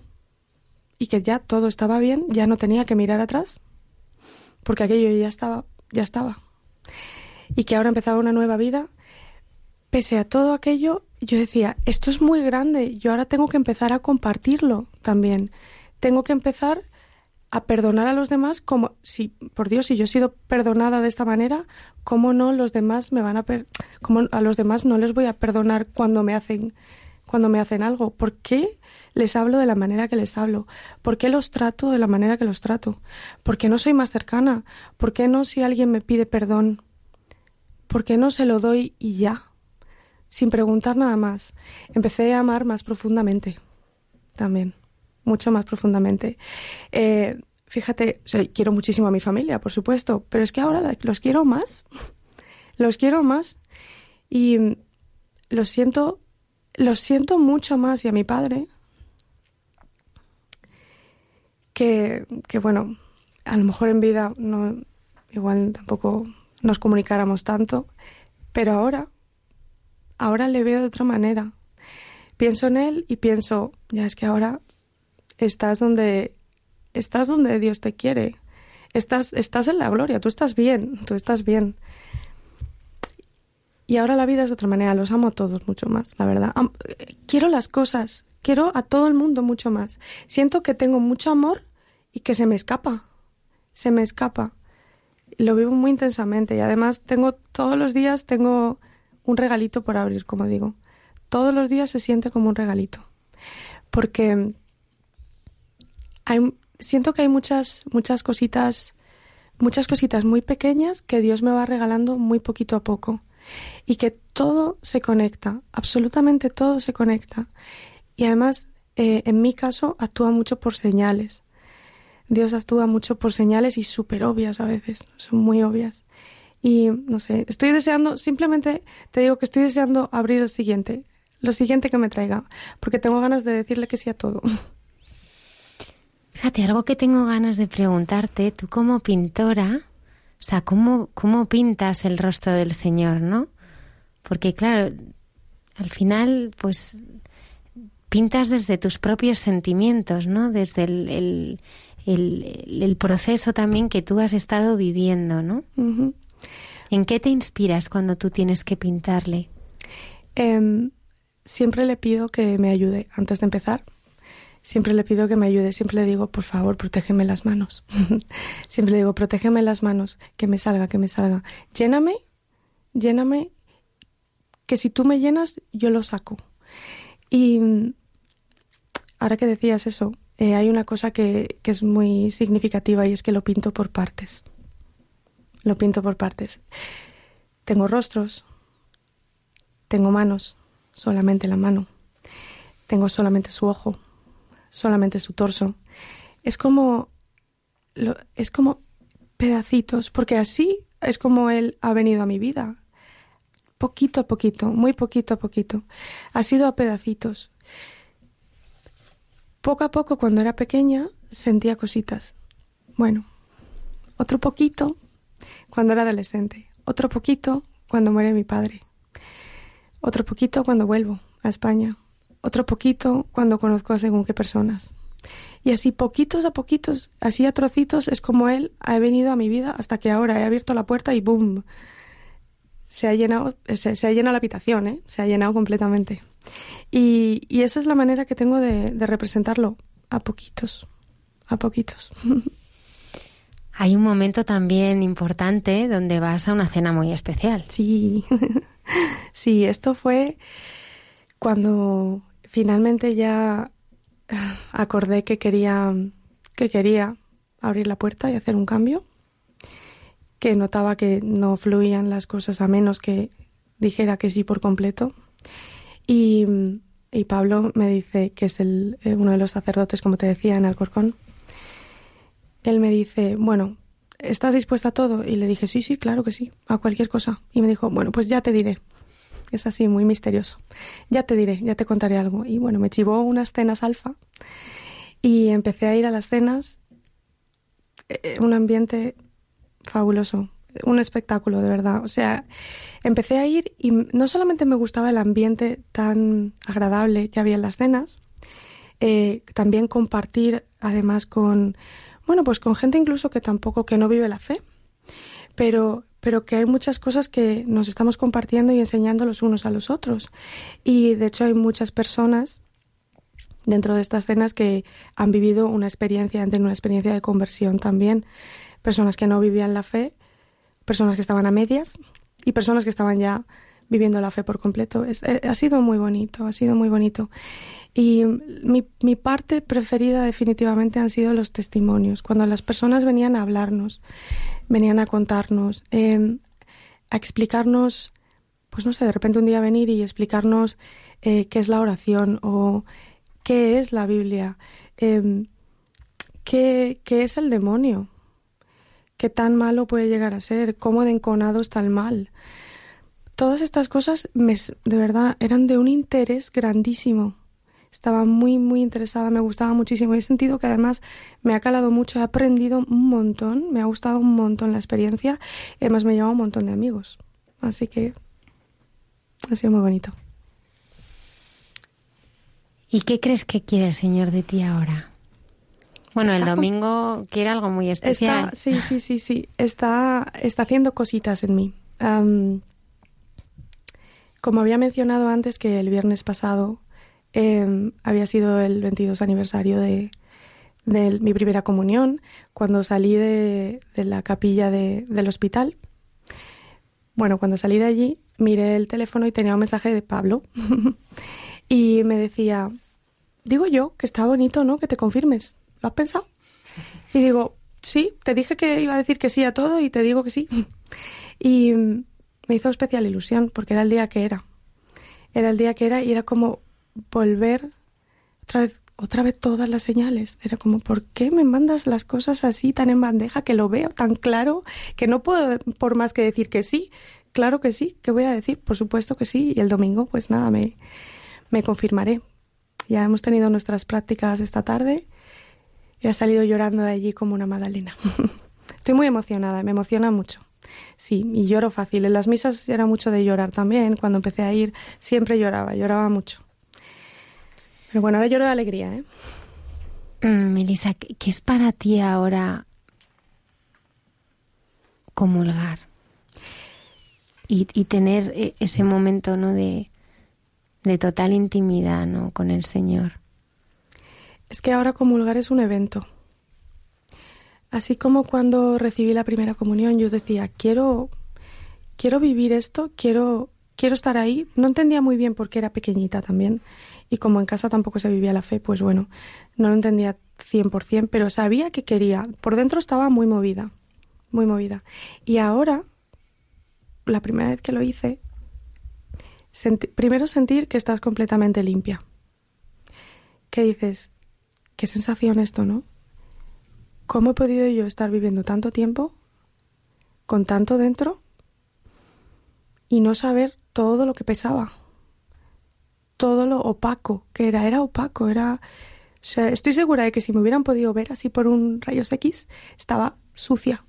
y que ya todo estaba bien, ya no tenía que mirar atrás, porque aquello ya estaba, ya estaba. Y que ahora empezaba una nueva vida. Pese a todo aquello, yo decía, esto es muy grande, yo ahora tengo que empezar a compartirlo también. Tengo que empezar a perdonar a los demás como si, por Dios, si yo he sido perdonada de esta manera, ¿cómo no los demás me van a per cómo a los demás no les voy a perdonar cuando me hacen cuando me hacen algo? ¿Por qué les hablo de la manera que les hablo? ¿Por qué los trato de la manera que los trato? ¿Por qué no soy más cercana? ¿Por qué no si alguien me pide perdón? ¿Por qué no se lo doy y ya? Sin preguntar nada más. Empecé a amar más profundamente. También mucho más profundamente. Eh, fíjate, quiero muchísimo a mi familia, por supuesto, pero es que ahora los quiero más. Los quiero más. Y los siento, los siento mucho más y a mi padre. Que, que bueno, a lo mejor en vida no, igual tampoco nos comunicáramos tanto, pero ahora, ahora le veo de otra manera. Pienso en él y pienso, ya es que ahora estás donde estás donde Dios te quiere. Estás estás en la gloria, tú estás bien, tú estás bien. Y ahora la vida es de otra manera, los amo a todos mucho más, la verdad. Quiero las cosas, quiero a todo el mundo mucho más. Siento que tengo mucho amor y que se me escapa. Se me escapa. Lo vivo muy intensamente y además tengo todos los días tengo un regalito por abrir, como digo. Todos los días se siente como un regalito. Porque hay, siento que hay muchas, muchas cositas, muchas cositas muy pequeñas que Dios me va regalando muy poquito a poco. Y que todo se conecta, absolutamente todo se conecta. Y además, eh, en mi caso, actúa mucho por señales. Dios actúa mucho por señales y súper obvias a veces, son muy obvias. Y no sé, estoy deseando, simplemente te digo que estoy deseando abrir el siguiente, lo siguiente que me traiga, porque tengo ganas de decirle que sí a todo. Fíjate, algo que tengo ganas de preguntarte, tú como pintora, o sea, ¿cómo, cómo pintas el rostro del Señor, no? Porque claro, al final, pues pintas desde tus propios sentimientos, ¿no? Desde el, el, el, el proceso también que tú has estado viviendo, ¿no? ¿En qué te inspiras cuando tú tienes que pintarle? Em, siempre le pido que me ayude antes de empezar. Siempre le pido que me ayude, siempre le digo, por favor, protégeme las manos. siempre le digo, protégeme las manos, que me salga, que me salga. Lléname, lléname, que si tú me llenas, yo lo saco. Y ahora que decías eso, eh, hay una cosa que, que es muy significativa y es que lo pinto por partes. Lo pinto por partes. Tengo rostros, tengo manos, solamente la mano. Tengo solamente su ojo, solamente su torso. Es como lo- es como pedacitos, porque así es como él ha venido a mi vida. Poquito a poquito, muy poquito a poquito. Ha sido a pedacitos. Poco a poco, cuando era pequeña, sentía cositas. Bueno, otro poquito cuando era adolescente. Otro poquito cuando muere mi padre. Otro poquito cuando vuelvo a España. Otro poquito cuando conozco a según qué personas. Y así poquitos a poquitos, así a trocitos, es como él ha venido a mi vida hasta que ahora he abierto la puerta y ¡boom! Se ha llenado, se, se ha llenado la habitación, ¿eh? Se ha llenado completamente. Y, y esa es la manera que tengo de, de representarlo, a poquitos, a poquitos. Hay un momento también importante donde vas a una cena muy especial. Sí, sí, esto fue cuando finalmente ya acordé que quería que quería abrir la puerta y hacer un cambio, que notaba que no fluían las cosas a menos que dijera que sí por completo. Y, y Pablo me dice, que es el, uno de los sacerdotes, como te decía, en Alcorcón, él me dice, bueno, ¿estás dispuesta a todo? Y le dije, sí, sí, claro que sí, a cualquier cosa. Y me dijo, bueno, pues ya te diré. Es así, muy misterioso. Ya te diré, ya te contaré algo. Y bueno, me chivó unas cenas alfa Y empecé a ir a las cenas, eh, un ambiente fabuloso, un espectáculo de verdad. O sea, empecé a ir y no solamente me gustaba el ambiente tan agradable que había en las cenas, eh, también compartir además con, bueno, pues con gente incluso que tampoco, que no vive la fe, pero, pero que hay muchas cosas que nos estamos compartiendo y enseñando los unos a los otros. Y de hecho hay muchas personas dentro de estas cenas que han vivido una experiencia, han tenido una experiencia de conversión también. Personas que no vivían la fe, personas que estaban a medias y personas que estaban ya viviendo la fe por completo. Eh, ha sido muy bonito, ha sido muy bonito. Y mi, mi, parte preferida definitivamente han sido los testimonios, cuando las personas venían a hablarnos, venían a contarnos, eh, a explicarnos, pues no sé, de repente un día venir y explicarnos eh, qué es la oración o qué es la Biblia, eh, qué, qué es el demonio, qué tan malo puede llegar a ser, cómo de enconado está el mal. Todas estas cosas me, de verdad eran de un interés grandísimo estaba muy, muy interesada, me gustaba muchísimo y he sentido que además me ha calado mucho, he aprendido un montón, me ha gustado un montón la experiencia además me lleva un montón de amigos. Así que ha sido muy bonito. ¿Y qué crees que quiere el Señor de ti ahora? Bueno, el domingo quiere algo muy especial. sí, sí, sí, sí. Está, está haciendo cositas en mí. como había mencionado antes que el viernes pasado Em, había sido el 22 aniversario de, mi primera comunión, cuando salí de, la capilla del hospital. Bueno, cuando salí de allí, miré el teléfono y tenía un mensaje de Pablo. y me decía, digo yo que está bonito, ¿no? Que te confirmes. ¿Lo has pensado? Y digo, sí, te dije que iba a decir que sí a todo y te digo que sí. Y me hizo especial ilusión porque era el día que era. Era el día que era y era como volver otra vez, otra vez todas las señales. Era como, ¿por qué me mandas las cosas así tan en bandeja que lo veo tan claro que no puedo por más que decir que sí? Claro que sí, ¿qué voy a decir? Por supuesto que sí. Y el domingo, pues nada, me, me confirmaré. Ya hemos tenido nuestras prácticas esta tarde y ha salido llorando de allí como una magdalena. Estoy muy emocionada, me emociona mucho. Sí, y lloro fácil. En las misas era mucho de llorar también. Cuando empecé a ir, siempre lloraba, lloraba mucho. Pero bueno, ahora lloro de alegría, ¿eh? Mm, Melissa, ¿qué es para ti ahora comulgar? Y, y tener e, ese momento, ¿no? De, de total intimidad, ¿no? Con el Señor. Es que ahora comulgar es un evento. Así como cuando recibí la primera comunión, yo decía, quiero, quiero vivir esto, quiero, quiero estar ahí. No entendía muy bien por qué era pequeñita también y como en casa tampoco se vivía la fe, pues bueno, no lo entendía 100%, pero sabía que quería. Por dentro estaba muy movida, muy movida. Y ahora, la primera vez que lo hice, primero sentir que estás completamente limpia. ¿Qué dices? Qué sensación esto, ¿no? ¿Cómo he podido yo estar viviendo tanto tiempo con tanto dentro y no saber todo lo que pesaba? Todo lo opaco que era, era opaco, era... Estoy segura de que si me hubieran podido ver así por un rayos X, estaba sucia,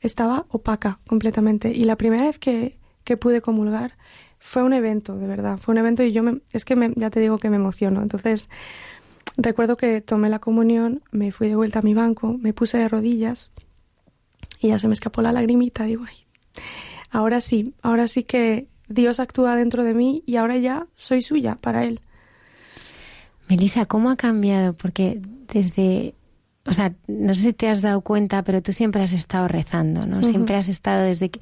estaba opaca completamente. Y la primera vez que, que pude comulgar fue un evento, de verdad, fue un evento y yo me, es que me, ya te digo que me emociono. Entonces, recuerdo que tomé la comunión, me fui de vuelta a mi banco, me puse de rodillas y ya se me escapó la lagrimita, digo, ay, ahora sí, ahora sí que Dios actúa dentro de mí y ahora ya soy suya para Él. Melissa, ¿cómo ha cambiado? Porque desde, o sea, no sé si te has dado cuenta, pero tú siempre has estado rezando, ¿no? Siempre has estado desde que...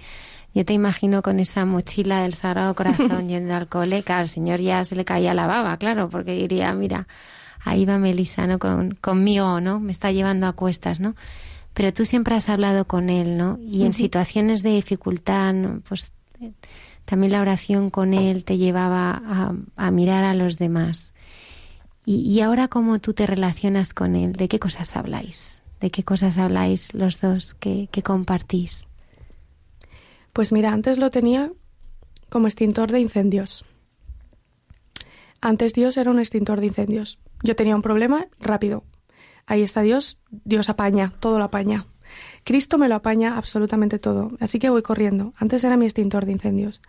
Yo te imagino con esa mochila del Sagrado Corazón yendo al cole, que al Señor ya se le caía la baba, claro, porque diría, mira, ahí va Melissa, ¿no? Con, conmigo, ¿no? Me está llevando a cuestas, ¿no? Pero tú siempre has hablado con Él, ¿no? Y en situaciones de dificultad, pues también la oración con Él te llevaba a, mirar a los demás. Y, ahora cómo tú te relacionas con Él, ¿de qué cosas habláis? ¿De qué cosas habláis los dos que, que compartís? Pues mira, antes lo tenía como extintor de incendios. Antes Dios era un extintor de incendios. Yo tenía un problema rápido. ahí está Dios, Dios apaña, todo lo apaña. Cristo me lo apaña absolutamente todo, así que voy corriendo. Antes era mi extintor de incendios.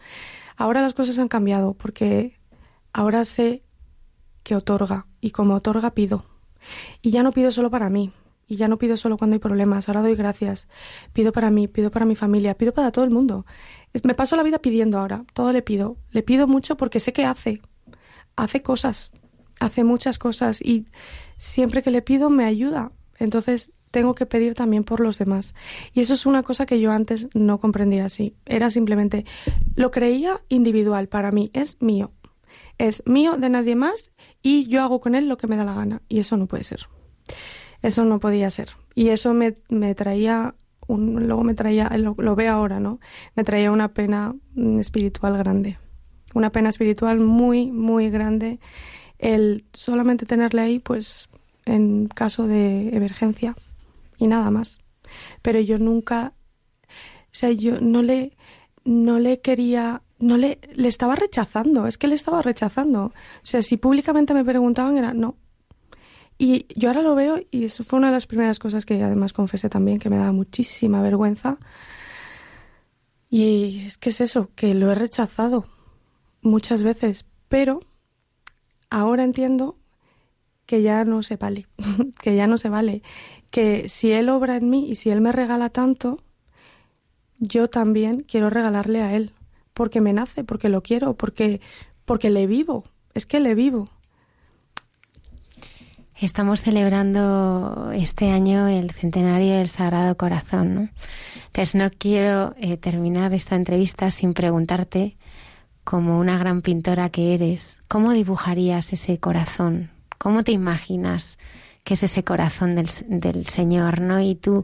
Ahora las cosas han cambiado porque ahora sé que otorga y como otorga pido. Y ya no pido solo para mí, y ya no pido solo cuando hay problemas, ahora doy gracias. Pido para mí, pido para mi familia, pido para todo el mundo. Me paso la vida pidiendo ahora, todo le pido. Le pido mucho porque sé que hace. Hace cosas, hace muchas cosas y siempre que le pido me ayuda. Entonces tengo que pedir también por los demás. Y eso es una cosa que yo antes no comprendía así. Era simplemente, lo creía individual para mí, es mío. Es mío de nadie más y yo hago con él lo que me da la gana. Y eso no puede ser. Eso no podía ser. Y eso me, me traía, un, luego me traía, lo, lo veo ahora, ¿no? Me traía una pena mm, espiritual grande. Una pena espiritual muy, muy grande. El solamente tenerle ahí, pues, en caso de emergencia y nada más. Pero yo nunca, o sea, yo no le, no le quería, no le, le estaba rechazando, es que le estaba rechazando. O sea, si públicamente me preguntaban era, no. Y yo ahora lo veo y eso fue una de las primeras cosas que además confesé también, que me daba muchísima vergüenza. Y es que es eso, que lo he rechazado muchas veces, pero ahora entiendo que ya no se vale, que ya no se vale, que si Él obra en mí y si Él me regala tanto, yo también quiero regalarle a Él, porque me nace, porque lo quiero, porque, porque le vivo, es que le vivo. Estamos celebrando este año el centenario del Sagrado Corazón, ¿no? Entonces no quiero eh, terminar esta entrevista sin preguntarte, como una gran pintora que eres, ¿cómo dibujarías ese corazón? ¿Cómo te imaginas que es ese corazón del, Señor, ¿no? Y tú,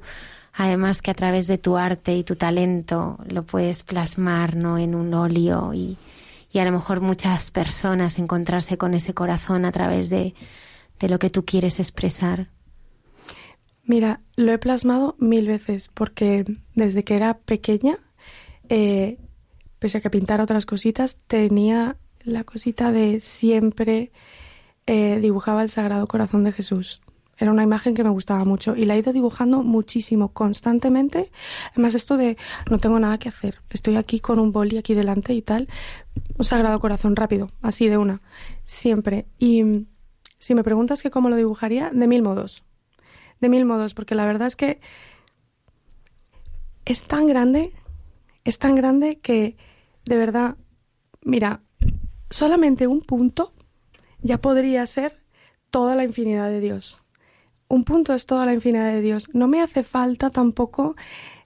además que a través de tu arte y tu talento lo puedes plasmar, ¿no? En un óleo y, y a lo mejor muchas personas encontrarse con ese corazón a través de, de lo que tú quieres expresar. Mira, lo he plasmado mil veces porque desde que era pequeña, eh, pese a que pintara otras cositas, tenía la cosita de siempre eh, dibujaba el Sagrado Corazón de Jesús. Era una imagen que me gustaba mucho y la he ido dibujando muchísimo, constantemente. Además, esto de no tengo nada que hacer, estoy aquí con un boli aquí delante y tal. Un Sagrado Corazón rápido, así de una, siempre. Y si me preguntas que cómo lo dibujaría, de mil modos. De mil modos, porque la verdad es que es tan grande, es tan grande que de verdad, mira, solamente un punto ya podría ser toda la infinidad de Dios. Un punto es toda la infinidad de Dios. No me hace falta tampoco,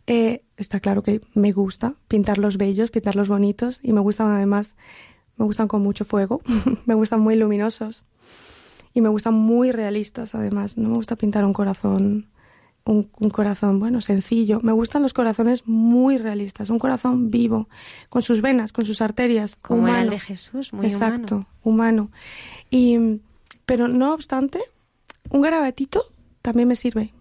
eh, está claro que me gusta pintar los bellos, pintar los bonitos y me gustan además, me gustan con mucho fuego, me gustan muy luminosos y me gustan muy realistas además. No me gusta pintar un corazón un, un, corazón, bueno, sencillo. Me gustan los corazones muy realistas, un corazón vivo, con sus venas, con sus arterias. Como humano. el de Jesús, muy Exacto, humano. Y, pero no obstante, un garabatito también me sirve,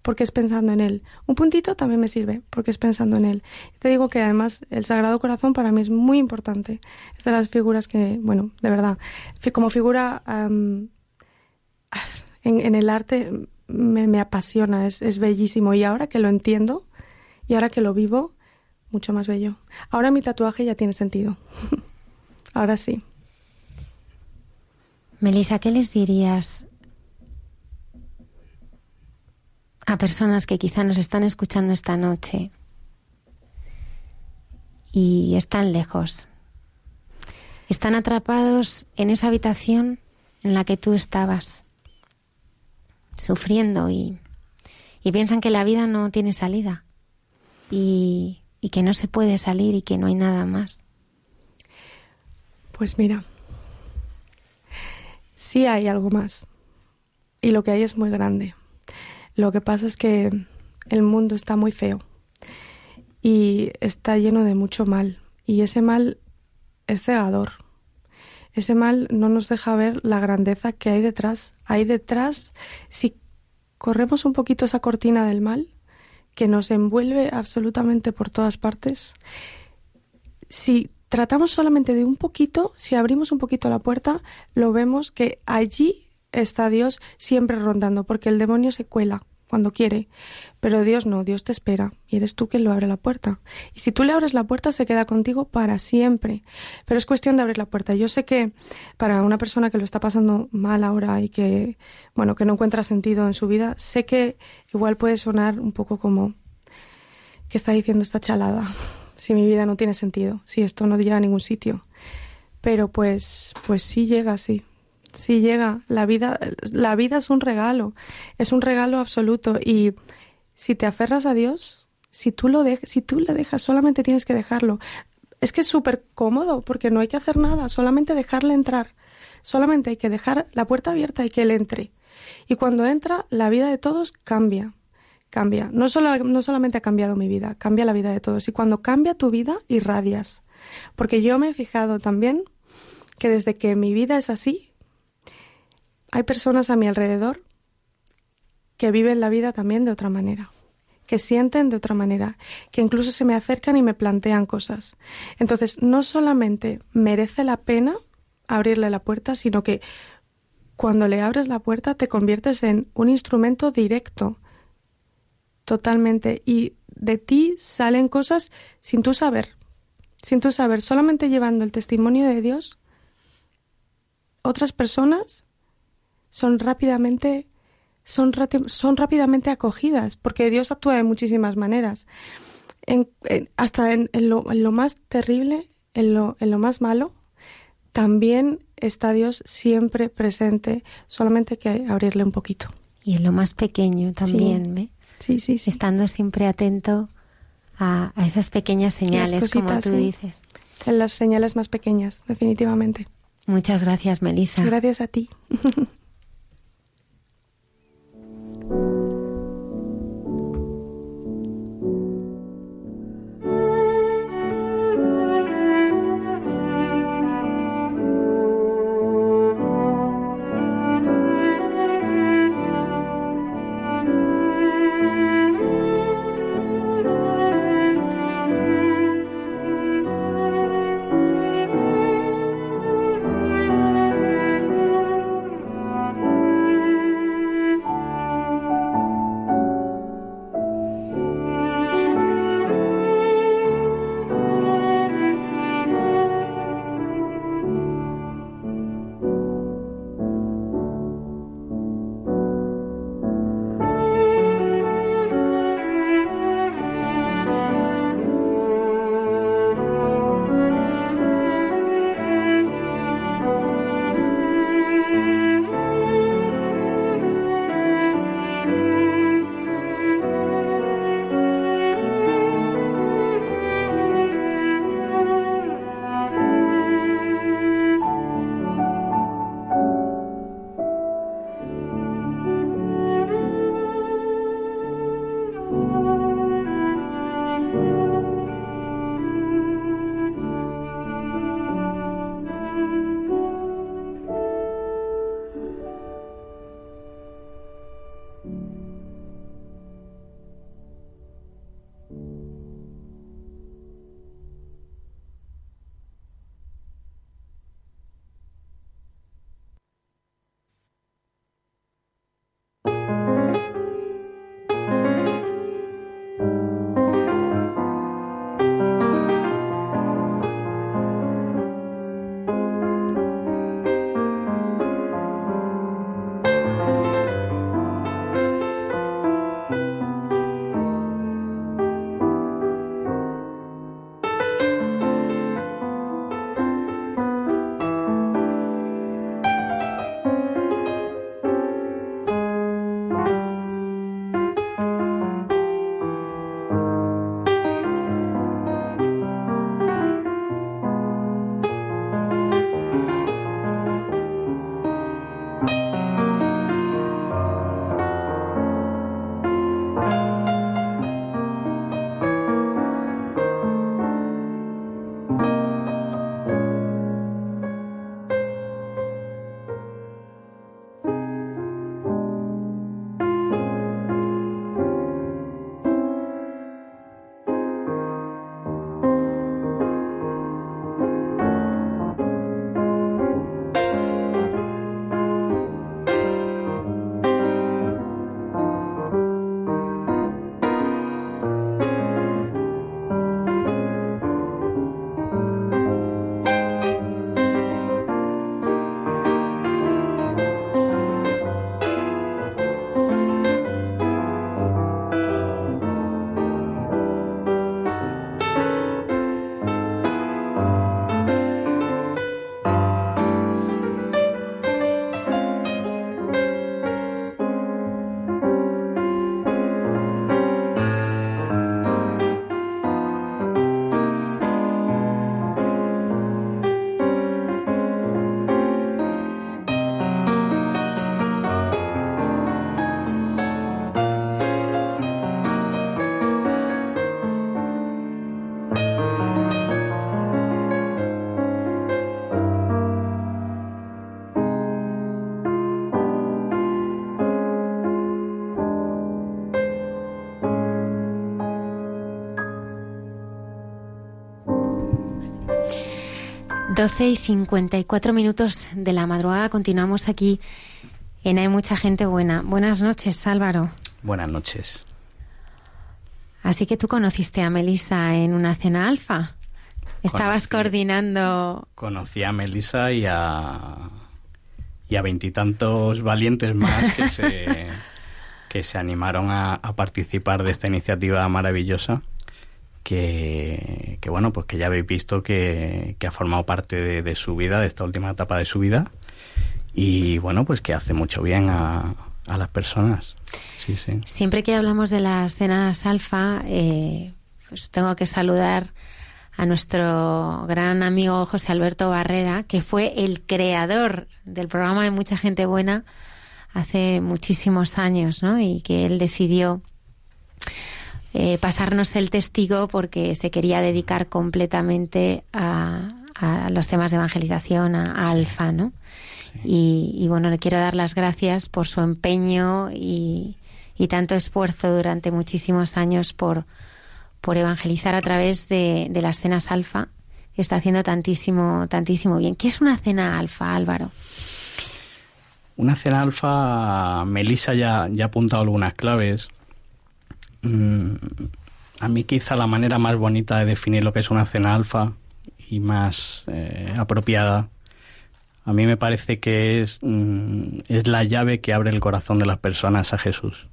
porque es pensando en él. Un puntito también me sirve, porque es pensando en él. Te digo que además el Sagrado Corazón para mí es muy importante. Es de las figuras que, bueno, de verdad, como figura um, en, en el arte me, me apasiona, es, es, bellísimo. Y ahora que lo entiendo y ahora que lo vivo, mucho más bello. Ahora mi tatuaje ya tiene sentido. ahora sí. Melissa, ¿qué les dirías a personas que quizá nos están escuchando esta noche y están lejos? Están atrapados en esa habitación en la que tú estabas sufriendo y, y piensan que la vida no tiene salida y, y que no se puede salir y que no hay nada más. Pues mira, sí hay algo más y lo que hay es muy grande. Lo que pasa es que el mundo está muy feo y está lleno de mucho mal y ese mal es cegador. Ese mal no nos deja ver la grandeza que hay detrás. Hay detrás, si corremos un poquito esa cortina del mal, que nos envuelve absolutamente por todas partes, si tratamos solamente de un poquito, si abrimos un poquito la puerta, lo vemos que allí está Dios siempre rondando, porque el demonio se cuela cuando quiere, pero Dios no, Dios te espera y eres tú quien lo abre la puerta. Y si tú le abres la puerta, se queda contigo para siempre. Pero es cuestión de abrir la puerta. Yo sé que para una persona que lo está pasando mal ahora y que, bueno, que no encuentra sentido en su vida, sé que igual puede sonar un poco como que está diciendo esta chalada, si mi vida no tiene sentido, si esto no llega a ningún sitio. Pero pues, pues sí llega, sí, sí llega. La vida, la vida es un regalo, es un regalo absoluto. Y si te aferras a Dios, si tú lo dejas, si tú le dejas, solamente tienes que dejarlo. Es que es súper cómodo porque no hay que hacer nada, solamente dejarle entrar. Solamente hay que dejar la puerta abierta y que él entre. Y cuando entra, la vida de todos cambia. Cambia. No, solo, no solamente ha cambiado mi vida, cambia la vida de todos. Y cuando cambia tu vida, irradias. Porque yo me he fijado también que desde que mi vida es así, hay personas a mi alrededor que viven la vida también de otra manera, que sienten de otra manera, que incluso se me acercan y me plantean cosas. Entonces, no solamente merece la pena abrirle la puerta, sino que cuando le abres la puerta te conviertes en un instrumento directo, totalmente, y de ti salen cosas sin tú saber, sin tú saber, solamente llevando el testimonio de Dios, otras personas son rápidamente son, son rápidamente acogidas, porque Dios actúa de muchísimas maneras. En, hasta en, lo, en, lo, más terrible, en lo, en lo más malo, también está Dios siempre presente, solamente hay que abrirle un poquito. Y en lo más pequeño también, ¿ve? Sí, sí, sí. Estando siempre atento a, a esas pequeñas señales, como tú dices. En las señales más pequeñas, definitivamente. Muchas gracias, Melissa. Gracias a ti. 12 y 54 minutos de la madrugada continuamos aquí en Hay mucha gente buena. Buenas noches, Álvaro. Buenas noches. Así que tú conociste a Melisa en una cena alfa. Estabas Conocí- coordinando. Conocí a Melissa y a y a veintitantos valientes más que se que se animaron a, a participar de esta iniciativa maravillosa que, bueno pues que ya habéis visto que, ha formado parte de, de su vida de esta última etapa de su vida. Y bueno pues que hace mucho bien a, a las personas. Sí sí. Siempre que hablamos de las cenas alfa, eh, pues tengo que saludar a nuestro gran amigo José Alberto Barrera, que fue el creador del programa de Mucha Gente Buena hace muchísimos años, ¿no? Y que él decidió eh, pasarnos el testigo porque se quería dedicar completamente a, a los temas de evangelización, a, a Alfa, ¿no? Y, y, bueno, le quiero dar las gracias por su empeño y, y tanto esfuerzo durante muchísimos años por, por evangelizar a través de, de las cenas alfa. que Está haciendo tantísimo, tantísimo bien. ¿Qué es una cena alfa, Álvaro? Una cena alfa, Melissa ya, ya ha apuntado algunas claves. Mm, a mí quizá la manera más bonita de definir lo que es una cena alfa y más eh, apropiada, a mí me parece que es, mm, es la llave que abre el corazón de las personas a Jesús.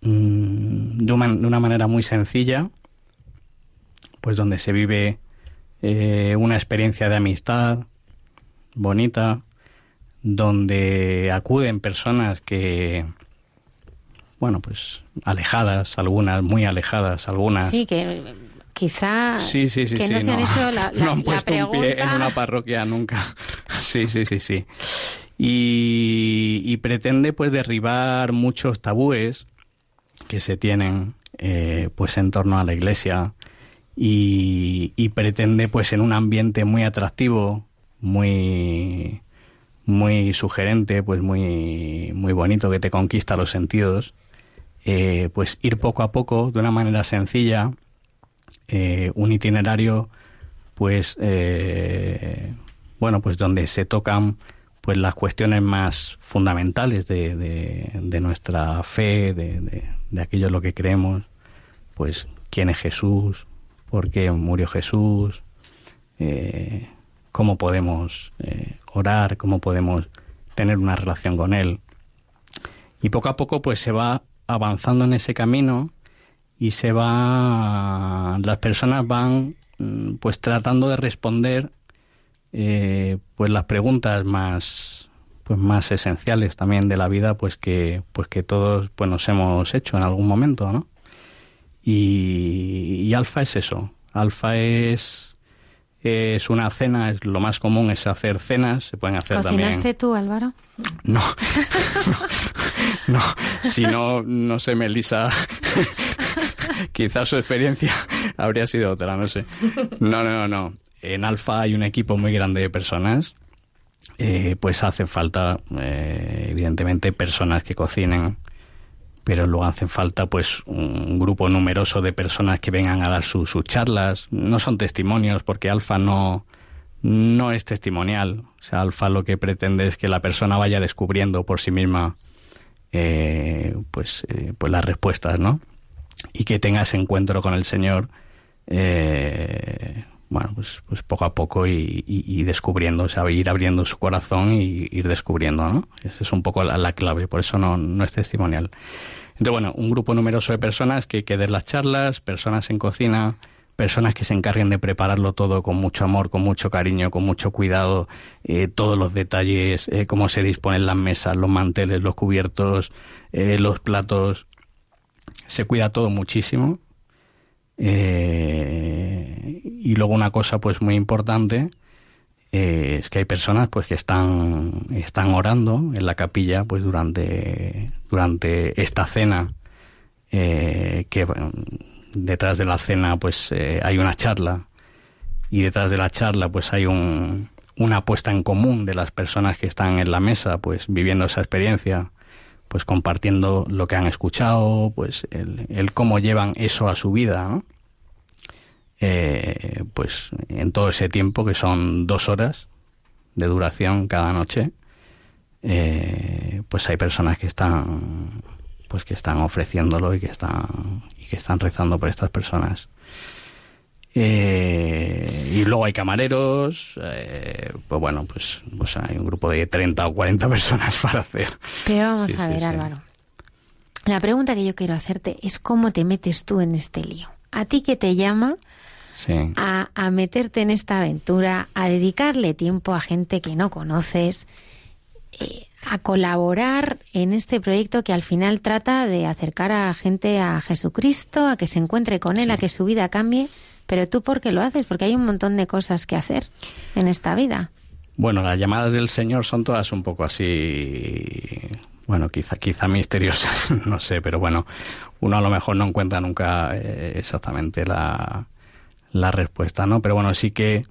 Mm, de, una, manera muy sencilla, pues donde se vive eh, una experiencia de amistad, bonita, donde acuden personas que, bueno, pues alejadas, algunas muy alejadas, algunas. Sí, que quizá Sí, sí, sí, que sí, no se han hecho la, la- no han la puesto un pie en pregunta. una parroquia nunca. Sí, sí, sí, sí. Y, y pretende pues derribar muchos tabúes que se tienen eh, pues en torno a la iglesia y, y pretende pues en un ambiente muy atractivo, muy muy sugerente, pues muy muy bonito que te conquista los sentidos, eh, pues ir poco a poco de una manera sencilla eh, un itinerario pues eh, bueno pues donde se tocan pues las cuestiones más fundamentales de, de- nuestra fe de, aquello en lo que creemos pues quién es Jesús por qué murió Jesús cómo podemos orar cómo podemos tener una relación con él. Y poco a poco pues se va avanzando en ese camino y se va las personas van mm, pues tratando de responder eh, pues las preguntas más pues más esenciales también de la vida pues que pues que todos pues nos hemos hecho en algún momento no y, y alfa es eso. Alfa es es una cena es lo más común es hacer cenas se pueden hacer también ¿Cocinaste tú, Álvaro? no, no. Si no, no sé, Melissa. Quizás su experiencia habría sido otra, no sé. No, no, no, no. En Alfa hay un equipo muy grande de personas. Eh, pues hace falta, eh, evidentemente, personas que cocinen, pero luego hace falta pues un grupo numeroso de personas que vengan a dar su- sus charlas. No son testimonios, porque Alfa no, no es testimonial. O sea, Alfa lo que pretende es que la persona vaya descubriendo por sí misma eh, pues, eh, pues las respuestas, ¿no? Y que tenga ese encuentro con el Señor, eh, bueno, pues, pues poco a poco y, y- descubriendo, o sea, ir abriendo su corazón y ir descubriendo, ¿no? Esa es un poco la, la clave, por eso no, no es testimonial. Entonces, bueno, un grupo numeroso de personas que, que den las charlas, personas en cocina, personas que se encarguen de prepararlo todo con mucho amor, con mucho cariño, con mucho cuidado, eh, todos los detalles, eh, cómo se disponen las mesas, los manteles, los cubiertos, eh, los platos. Se cuida todo muchísimo. Eh, y luego una cosa pues muy importante eh, es que hay personas pues que están están orando en la capilla pues durante durante esta cena. Eh, que detrás de la cena pues eh, hay una charla. Y detrás de la charla pues hay un, una puesta en común de las personas que están en la mesa pues viviendo esa experiencia pues compartiendo lo que han escuchado pues el, el cómo llevan eso a su vida ¿no? eh, pues en todo ese tiempo, que son dos horas de duración cada noche, eh, pues hay personas que están pues que están ofreciéndolo y que están y que están rezando por estas personas eh, y luego hay camareros eh, pues bueno pues, pues hay un grupo de 30 o 40 personas para hacer Pero vamos Sí, a ver, sí. Álvaro. La pregunta que yo quiero hacerte es cómo te metes tú en este lío. ¿A ti qué te llama sí a, a meterte en esta aventura, a dedicarle tiempo a gente que no conoces, eh, a colaborar en este proyecto que al final trata de acercar a gente a Jesucristo, a que se encuentre con Él, a que su vida cambie? Pero tú, ¿por qué lo haces? Porque hay un montón de cosas que hacer en esta vida. Bueno, las llamadas del Señor son todas un poco así, bueno, quizá, quizá misteriosas, no sé, pero bueno, uno a lo mejor no encuentra nunca eh, exactamente la, la respuesta, ¿no? Pero bueno, sí que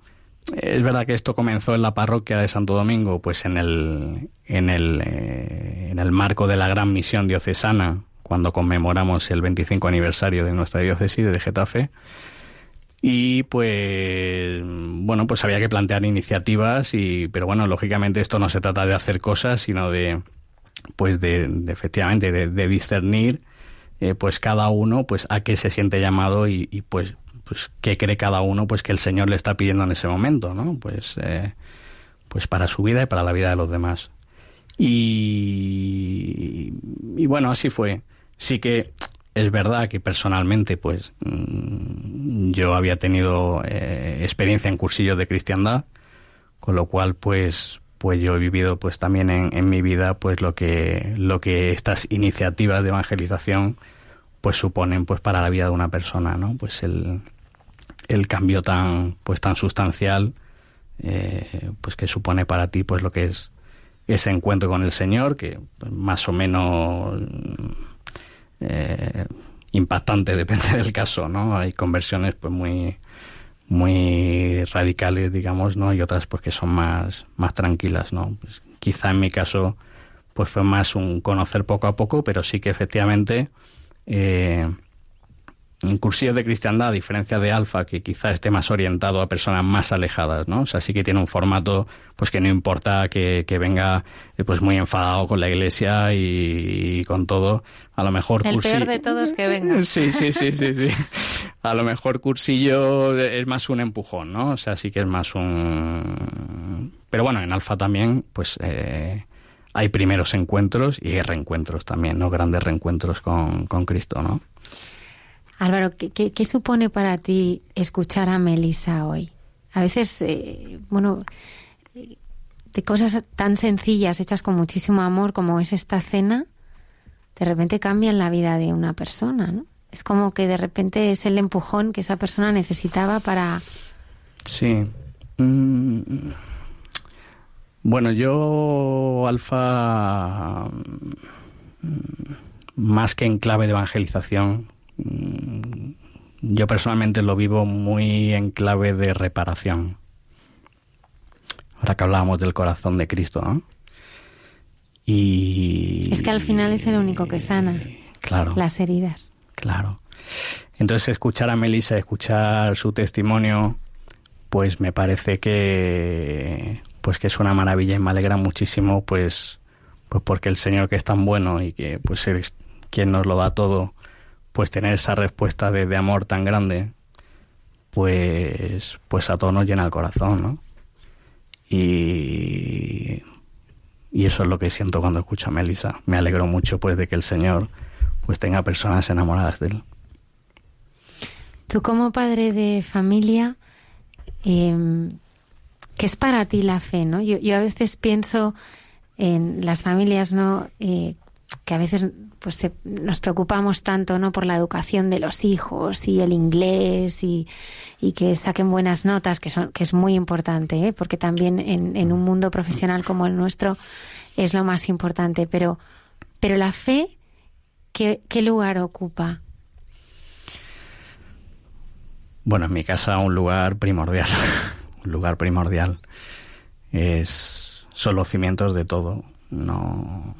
es verdad que esto comenzó en la parroquia de Santo Domingo, pues en el, en el, eh, en el marco de la gran misión diocesana, cuando conmemoramos el 25 aniversario de nuestra diócesis de Getafe. Y pues bueno, pues había que plantear iniciativas y pero bueno, lógicamente esto no se trata de hacer cosas, sino de pues de, efectivamente de, discernir eh, pues cada uno pues a qué se siente llamado y, y, pues pues qué cree cada uno pues que el Señor le está pidiendo en ese momento, ¿no? Pues eh, pues para su vida y para la vida de los demás. Y, y bueno, así fue. Sí que es verdad que personalmente, pues mm, yo había tenido eh, experiencia en cursillos de cristiandad, con lo cual, pues, pues yo he vivido, pues también en, en mi vida, pues lo que lo que estas iniciativas de evangelización, pues suponen, pues para la vida de una persona, ¿no? Pues el, el cambio tan, pues tan sustancial, eh, pues que supone para ti, pues lo que es ese encuentro con el Señor, que pues, más o menos eh, impactante, depende del caso, ¿no? Hay conversiones pues muy muy radicales, digamos, ¿no? Y otras pues que son más más tranquilas, ¿no? Pues, quizá en mi caso pues fue más un conocer poco a poco, pero sí que efectivamente eh, en cursillos de cristiandad, a diferencia de Alfa, que quizá esté más orientado a personas más alejadas, ¿no? O sea, sí que tiene un formato, pues que no importa que, que venga, eh, pues muy enfadado con la iglesia y, y con todo. A lo mejor El cursi- peor de todos que venga. Sí, sí, sí, sí, sí. A lo mejor cursillo es más un empujón, ¿no? O sea, sí que es más un... Pero bueno, en Alfa también, pues eh, hay primeros encuentros y hay reencuentros también, ¿no? Grandes reencuentros con, con Cristo, ¿no? Álvaro, ¿qué, qué, qué supone para ti escuchar a Melissa hoy? A veces, eh, bueno, de cosas tan sencillas, hechas con muchísimo amor, como es esta cena, de repente cambian la vida de una persona, ¿no? Es como que de repente es el empujón que esa persona necesitaba para... Sí. Mm, Bueno, yo, Alfa, mm, más que en clave de evangelización, yo personalmente lo vivo muy en clave de reparación. Ahora que hablábamos del corazón de Cristo, ¿no? Y... Es que al final es el único que sana Claro. las heridas. Claro. Entonces escuchar a Melissa, escuchar su testimonio, pues me parece que pues que es una maravilla y me alegra muchísimo pues pues porque el Señor que es tan bueno y que pues es quien nos lo da todo, pues tener esa respuesta de, de amor tan grande, pues pues a todos nos llena el corazón, ¿no? Y y eso es lo que siento cuando escucho a Melissa. Me alegro mucho pues de que el Señor pues tenga personas enamoradas de él. Tú como padre de familia, eh, ¿qué es para ti la fe? ¿no? Yo, yo a veces pienso en las familias, ¿no? Eh, que a veces pues se- nos preocupamos tanto no por la educación de los hijos y el inglés y, que saquen buenas notas que son que es muy importante ¿eh? porque también en, en un mundo profesional como el nuestro es lo más importante pero pero la fe qué, qué lugar ocupa Bueno, en mi casa un lugar primordial, un lugar primordial. Es, son los cimientos de todo. No,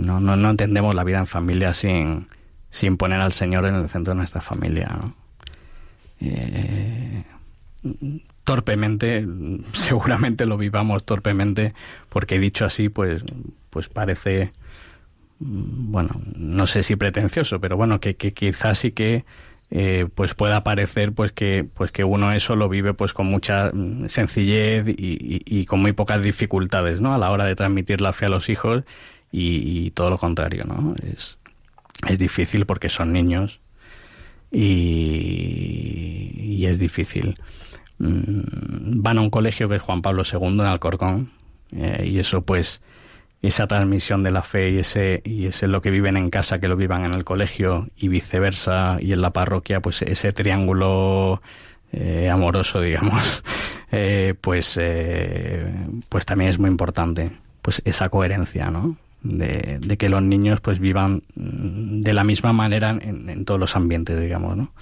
no, no, no entendemos la vida en familia sin, sin poner al Señor en el centro de nuestra familia. ¿no? eh, torpemente, seguramente lo vivamos torpemente, porque dicho así, pues, pues parece, mm, bueno, no sé si pretencioso, pero bueno, que, que quizás sí que eh, pues pueda parecer pues que pues que uno eso lo vive pues con mucha mm, sencillez y, con muy pocas dificultades no a la hora de transmitir la fe a los hijos y, todo lo contrario no es es difícil porque son niños y, y es difícil. Mm, van a un colegio que es Juan Pablo II en Alcorcón eh, y eso pues esa transmisión de la fe y ese y ese lo que viven en casa que lo vivan en el colegio y viceversa y en la parroquia pues ese triángulo eh, amoroso digamos eh, pues pues también es muy importante pues esa coherencia no de, que los niños pues vivan mm, de la misma manera en, todos los ambientes digamos no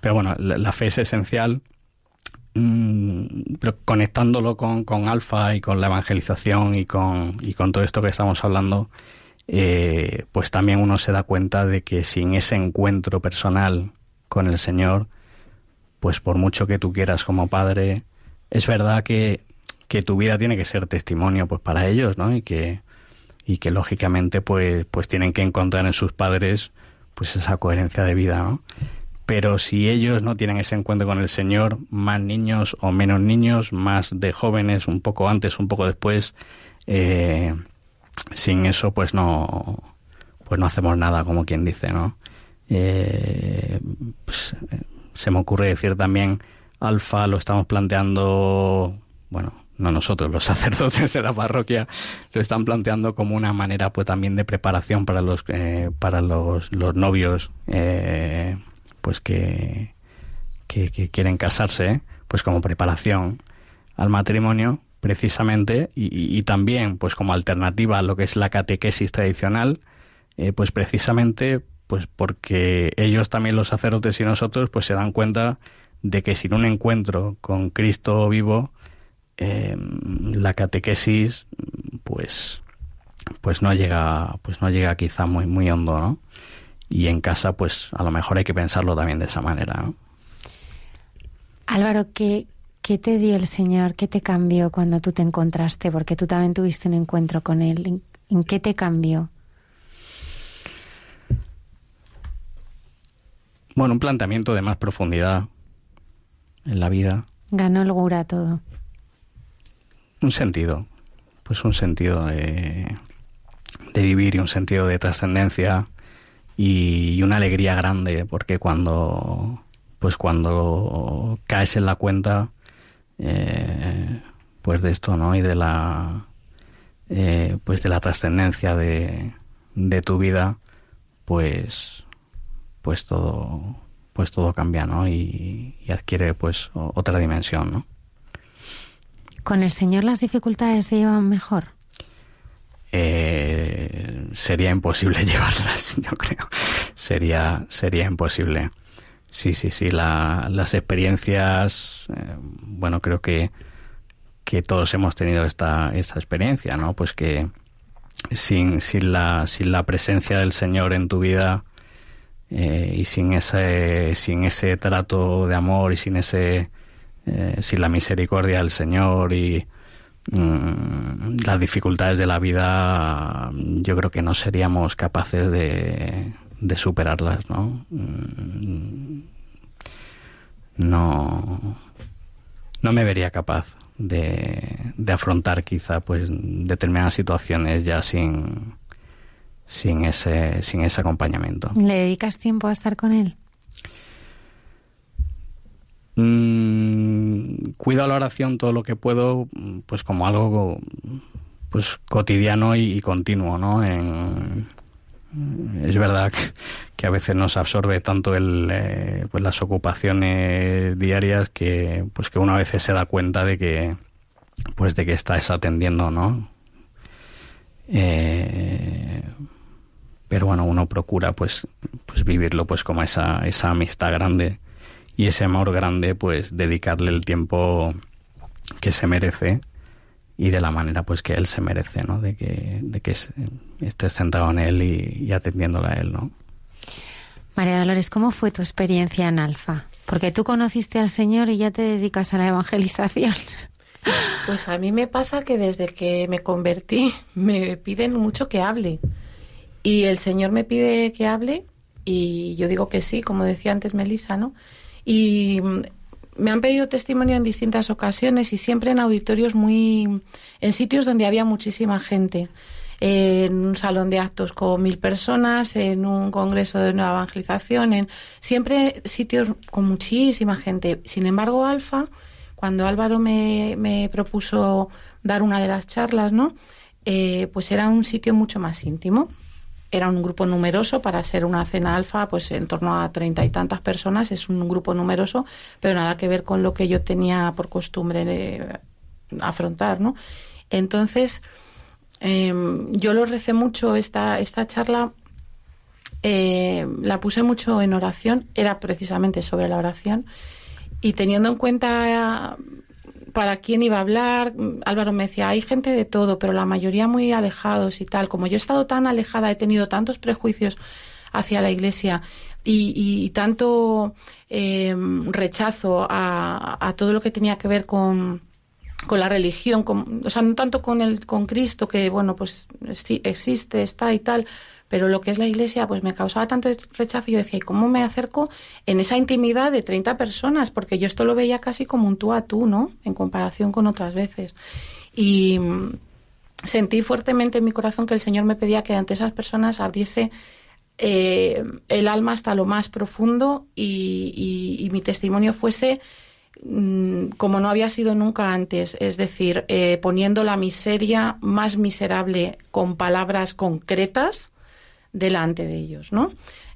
pero bueno, la, fe es esencial. Mm, pero conectándolo con, con Alfa y con la evangelización y con, y con todo esto que estamos hablando, eh, pues también uno se da cuenta de que sin ese encuentro personal con el Señor, pues por mucho que tú quieras como padre, es verdad que, que tu vida tiene que ser testimonio pues para ellos, ¿no? Y que, y que lógicamente pues, pues tienen que encontrar en sus padres pues esa coherencia de vida, ¿no? pero si ellos no tienen ese encuentro con el Señor, más niños o menos niños, más de jóvenes, un poco antes, un poco después, eh, sin eso pues no pues no hacemos nada como quien dice no eh, pues, se me ocurre decir también alfa lo estamos planteando bueno no nosotros los sacerdotes de la parroquia lo están planteando como una manera pues también de preparación para los eh, para los, los novios eh, pues que, que, quieren casarse, pues como preparación al matrimonio, precisamente, y, también pues como alternativa a lo que es la catequesis tradicional, eh, pues precisamente pues porque ellos también los sacerdotes y nosotros pues se dan cuenta de que sin un encuentro con Cristo vivo em, la catequesis pues pues no llega pues no llega quizá muy muy hondo no y en casa pues a lo mejor hay que pensarlo también de esa manera. Álvaro, ¿qué, ¿qué te dio el Señor? ¿Qué te cambió cuando tú te encontraste? Porque tú también tuviste un encuentro con Él. ¿En, qué te cambió? Bueno, un planteamiento de más profundidad en la vida. Ganó el gura todo. Un sentido, pues un sentido de, de vivir y un sentido de trascendencia y una alegría grande porque cuando pues cuando caes en la cuenta eh, pues de esto no y de la eh, pues de la trascendencia de, de tu vida pues pues todo pues todo cambia no y, y adquiere pues otra dimensión no con el señor las dificultades se llevan mejor eh, sería imposible llevarlas, yo creo. Sería, sería imposible. Sí, sí, sí. las experiencias, eh, bueno, creo que, que todos hemos tenido esta, esta experiencia, ¿no? Pues que sin, sin, la, sin la presencia del Señor en tu vida eh, y sin ese, sin ese trato de amor y sin ese, sin la misericordia del Señor y, Mm, las dificultades de la vida yo creo que no seríamos capaces de, de superarlas, ¿no? Mm, no, no me vería capaz de, de afrontar quizá pues determinadas situaciones ya sin, sin ese, sin ese acompañamiento. ¿Le dedicas tiempo a estar con él? Mm, cuido la oración todo lo que puedo, pues como algo pues cotidiano y, continuo, ¿no? es verdad que, a veces nos absorbe tanto el, eh, pues las ocupaciones diarias que pues que uno a veces se da cuenta de que pues de que estás atendiendo, ¿no? Eh, pero bueno, uno procura pues pues vivirlo pues como esa esa amistad grande y ese amor grande, pues dedicarle el tiempo que se merece y de la manera pues que él se merece, ¿no? De que, de que estés sentado en él y, atendiéndole a él, ¿no? María Dolores, ¿cómo fue tu experiencia en Alfa? Porque tú conociste al Señor y ya te dedicas a la evangelización. Pues a mí me pasa que desde que me convertí me piden mucho que hable. Y el Señor me pide que hable y yo digo que sí, como decía antes Melissa, ¿no? Y me han pedido testimonio en distintas ocasiones y siempre en auditorios muy... en sitios donde había muchísima gente. En un salón de actos con mil personas, en un congreso de nueva evangelización, en siempre sitios con muchísima gente. Sin embargo, Alfa, cuando Álvaro me, me propuso dar una de las charlas, ¿no? Eh, pues era un sitio mucho más íntimo. Era un grupo numeroso para ser una cena alfa, pues en torno a treinta y tantas personas. Es un grupo numeroso, pero nada que ver con lo que yo tenía por costumbre de afrontar, ¿no? Entonces, em, yo lo recé mucho esta, esta charla. eh, la puse mucho en oración, era precisamente sobre la oración y teniendo en cuenta para quién iba a hablar, Álvaro me decía, hay gente de todo, pero la mayoría muy alejados y tal. Como yo he estado tan alejada, he tenido tantos prejuicios hacia la iglesia y, y tanto eh, rechazo a, todo lo que tenía que ver con, con la religión, con, o sea, no tanto con el con Cristo, que bueno, pues sí, existe, está y tal, pero lo que es la iglesia pues me causaba tanto rechazo yo decía, ¿y cómo me acerco en esa intimidad de 30 personas? Porque yo esto lo veía casi como un tú a tú, ¿no? En comparación con otras veces. Y mm, sentí fuertemente en mi corazón que el Señor me pedía que ante esas personas abriese eh, el alma hasta lo más profundo y, y, y mi testimonio fuese mm, como no había sido nunca antes, es decir, eh, poniendo la miseria más miserable con palabras concretas, delante de ellos, ¿no?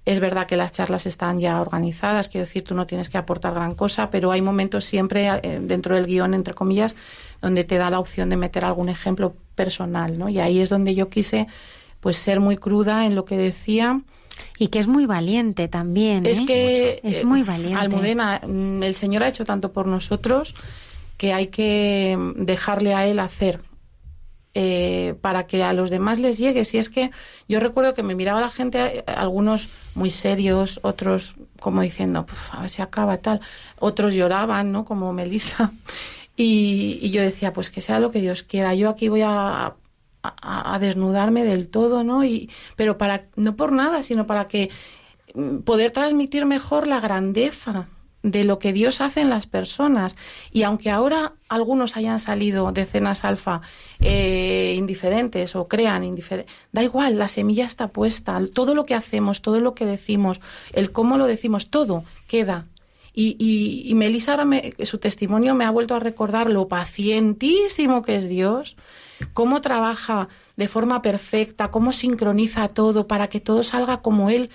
Es verdad que las charlas están ya organizadas, quiero decir, tú no tienes que aportar gran cosa, pero hay momentos siempre eh, dentro del guion, entre comillas, donde te da la opción de meter algún ejemplo personal, ¿no? Y ahí es donde yo quise, pues, ser muy cruda en lo que decía. Y que es muy valiente también. Es ¿eh? que es muy valiente. Almudena, mm, el Señor ha hecho tanto por nosotros que hay que dejarle a Él hacer eh, para que a los demás les llegue. Si es que yo recuerdo que me miraba la gente, algunos muy serios, otros como diciendo, a ver si acaba tal, otros lloraban, ¿no? Como Melissa. Y, yo decía, pues que sea lo que Dios quiera. Yo aquí voy a, a, a, desnudarme del todo, ¿no? Y, pero para, no por nada, sino para que mm, poder transmitir mejor la grandeza de lo que Dios hace en las personas. Y aunque ahora algunos hayan salido de cenas alfa eh, indiferentes o crean indiferentes, da igual, la semilla está puesta, todo lo que hacemos, todo lo que decimos, el cómo lo decimos, todo queda. Y, y, y Melissa ahora su testimonio me ha vuelto a recordar lo pacientísimo que es Dios, cómo trabaja de forma perfecta, cómo sincroniza todo para que todo salga como Él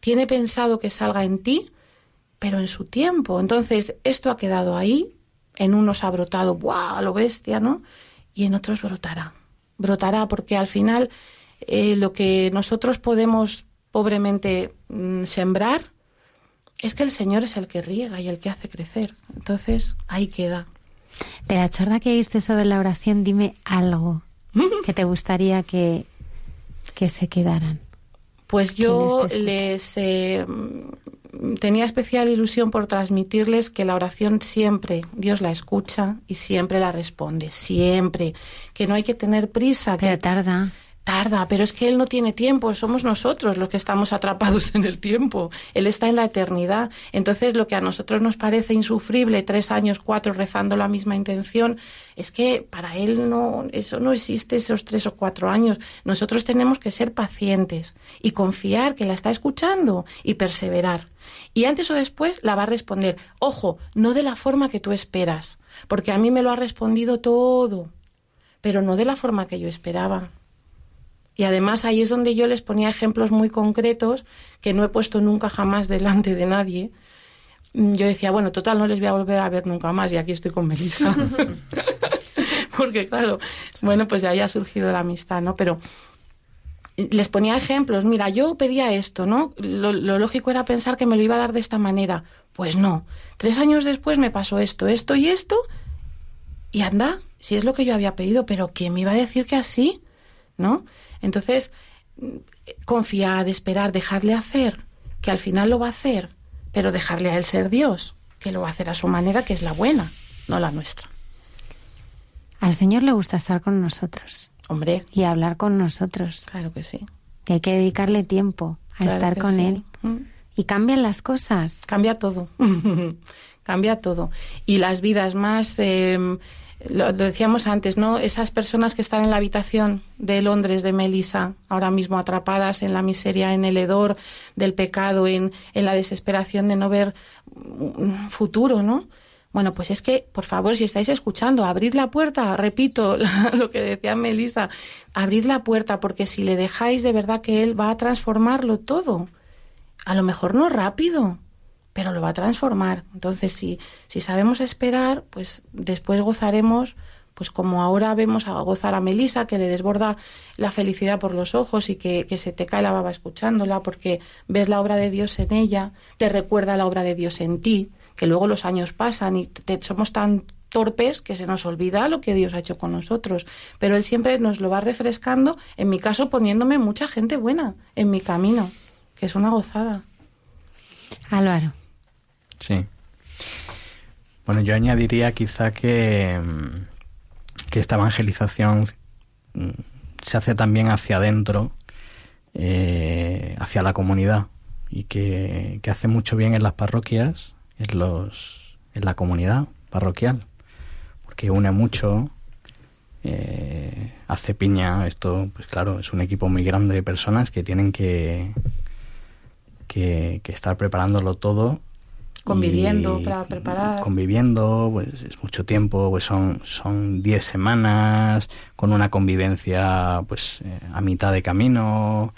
tiene pensado que salga en ti pero en su tiempo. Entonces, esto ha quedado ahí, en unos ha brotado, ¡buah! lo bestia, ¿no? Y en otros brotará. Brotará porque al final eh, lo que nosotros podemos pobremente mm, sembrar es que el Señor es el que riega y el que hace crecer. Entonces, ahí queda. De la charla que diste sobre la oración, dime algo que te gustaría que, que se quedaran. Pues yo les eh, tenía especial ilusión por transmitirles que la oración siempre Dios la escucha y siempre la responde, siempre, que no hay que tener prisa. Pero que tarda. Tarda, pero es que Él no tiene tiempo, somos nosotros los que estamos atrapados en el tiempo. Él está en la eternidad. Entonces, lo que a nosotros nos parece insufrible, tres años, cuatro, rezando la misma intención, es que para Él no, eso no existe esos tres o cuatro años. Nosotros tenemos que ser pacientes y confiar que la está escuchando y perseverar. Y antes o después la va a responder. Ojo, no de la forma que tú esperas, porque a mí me lo ha respondido todo, pero no de la forma que yo esperaba. Y además ahí es donde yo les ponía ejemplos muy concretos que no he puesto nunca jamás delante de nadie. Yo decía, bueno, total, no les voy a volver a ver nunca más y aquí estoy con Melissa. Porque claro, bueno, pues de ahí ha surgido la amistad, ¿no? Pero les ponía ejemplos. Mira, yo pedía esto, ¿no? Lo, lo, lógico era pensar que me lo iba a dar de esta manera. Pues no. Tres años después me pasó esto, esto y esto. Y anda, si es lo que yo había pedido, pero ¿quién me iba a decir que así? ¿No? Entonces, confiad, esperar, dejarle hacer, que al final lo va a hacer, pero dejarle a él ser Dios, que lo va a hacer a su manera, que es la buena, no la nuestra. Al Señor le gusta estar con nosotros. Hombre. Y hablar con nosotros. Claro que sí. Y hay que dedicarle tiempo a estar con Él. Mm. Y cambian las cosas. Cambia todo. Cambia todo. Y las vidas más. Em, lo, decíamos antes, ¿no? Esas personas que están en la habitación de Londres de Melissa, ahora mismo atrapadas en la miseria, en el hedor del pecado, en, en la desesperación de no ver un futuro, ¿no? Bueno, pues es que, por favor, si estáis escuchando, abrid la puerta, repito lo que decía Melissa, abrid la puerta porque si le dejáis de verdad que Él va a transformarlo todo. A lo mejor no rápido, pero lo va a transformar. Entonces, si, si sabemos esperar, pues después gozaremos, pues como ahora vemos a gozar a Melissa, que le desborda la felicidad por los ojos y que, que se te cae la baba escuchándola porque ves la obra de Dios en ella, te recuerda la obra de Dios en ti que luego los años pasan y somos tan torpes que se nos olvida lo que Dios ha hecho con nosotros. Pero Él siempre nos lo va refrescando, en mi caso poniéndome mucha gente buena en mi camino, que es una gozada. Álvaro. Sí. Bueno, yo añadiría quizá que, que esta evangelización mm, se hace también hacia adentro, eh, hacia la comunidad, y que, que hace mucho bien en las parroquias en, los, en la comunidad parroquial, porque une mucho, eh, hace piña, esto, pues claro, es un equipo muy grande de personas que tienen que, que, estar preparándolo todo conviviendo para preparar conviviendo pues es mucho tiempo pues son son 10 semanas con una convivencia pues eh, a mitad de camino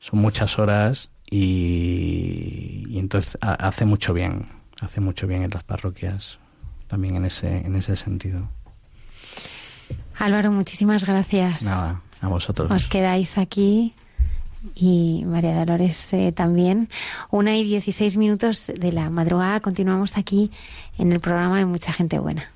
son muchas horas y, y entonces hace mucho bien hace mucho bien en las parroquias, también en ese, en ese sentido. Álvaro, muchísimas gracias. Nada, a vosotros. Os quedáis aquí y María Dolores eh, también. Una y dieciséis minutos de la madrugada continuamos aquí en el programa de Mucha Gente Buena.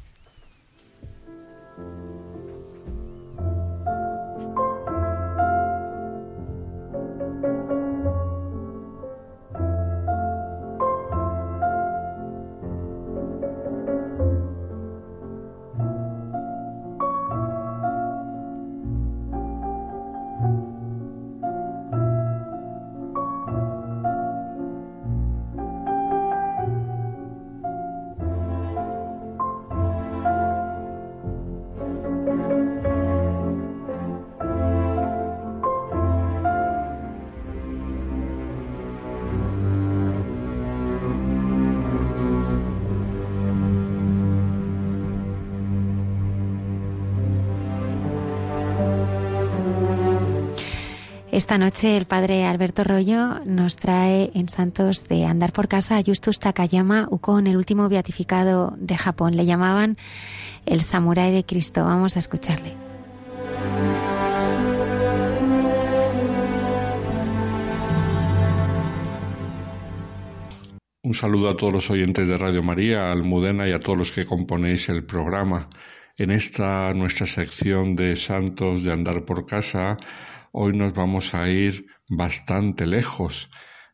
Esta noche el padre Alberto Rollo nos trae en Santos de Andar por Casa a Justus Takayama Ukon, el último beatificado de Japón. Le llamaban el samurái de Cristo. Vamos a escucharle. Un saludo a todos los oyentes de Radio María, Almudena y a todos los que componéis el programa. En esta nuestra sección de Santos de Andar por Casa, Hoy nos vamos a ir bastante lejos.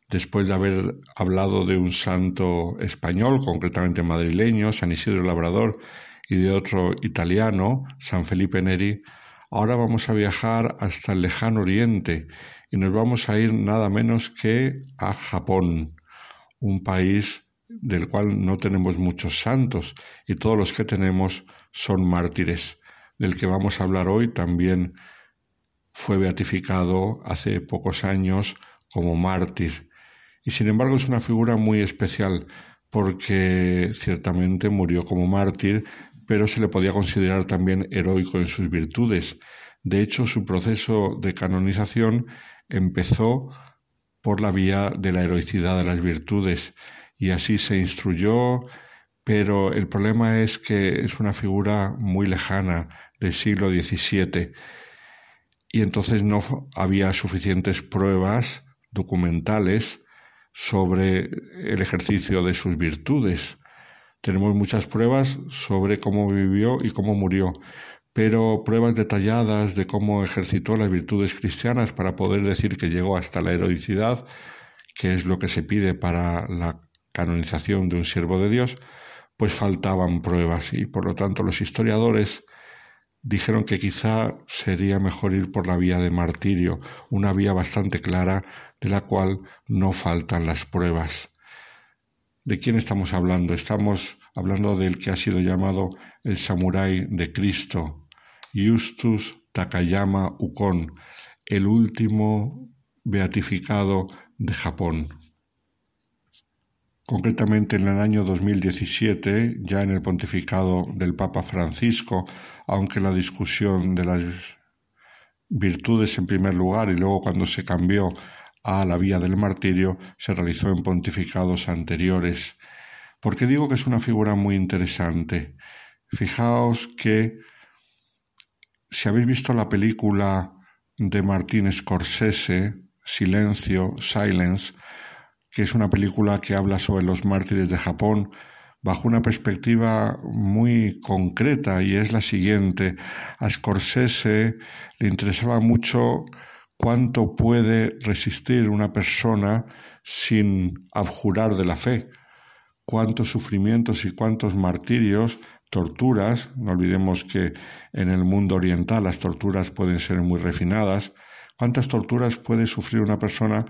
Después de haber hablado de un santo español, concretamente madrileño, San Isidro Labrador, y de otro italiano, San Felipe Neri, ahora vamos a viajar hasta el lejano oriente y nos vamos a ir nada menos que a Japón, un país del cual no tenemos muchos santos y todos los que tenemos son mártires, del que vamos a hablar hoy también fue beatificado hace pocos años como mártir. Y sin embargo es una figura muy especial porque ciertamente murió como mártir, pero se le podía considerar también heroico en sus virtudes. De hecho, su proceso de canonización empezó por la vía de la heroicidad de las virtudes y así se instruyó, pero el problema es que es una figura muy lejana del siglo XVII y entonces no había suficientes pruebas documentales sobre el ejercicio de sus virtudes. Tenemos muchas pruebas sobre cómo vivió y cómo murió, pero pruebas detalladas de cómo ejercitó las virtudes cristianas para poder decir que llegó hasta la heroicidad, que es lo que se pide para la canonización de un siervo de Dios, pues faltaban pruebas y por lo tanto los historiadores dijeron que quizá sería mejor ir por la vía de martirio, una vía bastante clara de la cual no faltan las pruebas. ¿De quién estamos hablando? Estamos hablando del que ha sido llamado el samurái de Cristo, Justus Takayama Ukon, el último beatificado de Japón. Concretamente en el año 2017, ya en el pontificado del Papa Francisco, aunque la discusión de las virtudes en primer lugar y luego cuando se cambió a la vía del martirio se realizó en pontificados anteriores. ¿Por qué digo que es una figura muy interesante? Fijaos que si habéis visto la película de Martín Scorsese, Silencio, Silence, que es una película que habla sobre los mártires de Japón bajo una perspectiva muy concreta y es la siguiente. A Scorsese le interesaba mucho cuánto puede resistir una persona sin abjurar de la fe, cuántos sufrimientos y cuántos martirios, torturas, no olvidemos que en el mundo oriental las torturas pueden ser muy refinadas, cuántas torturas puede sufrir una persona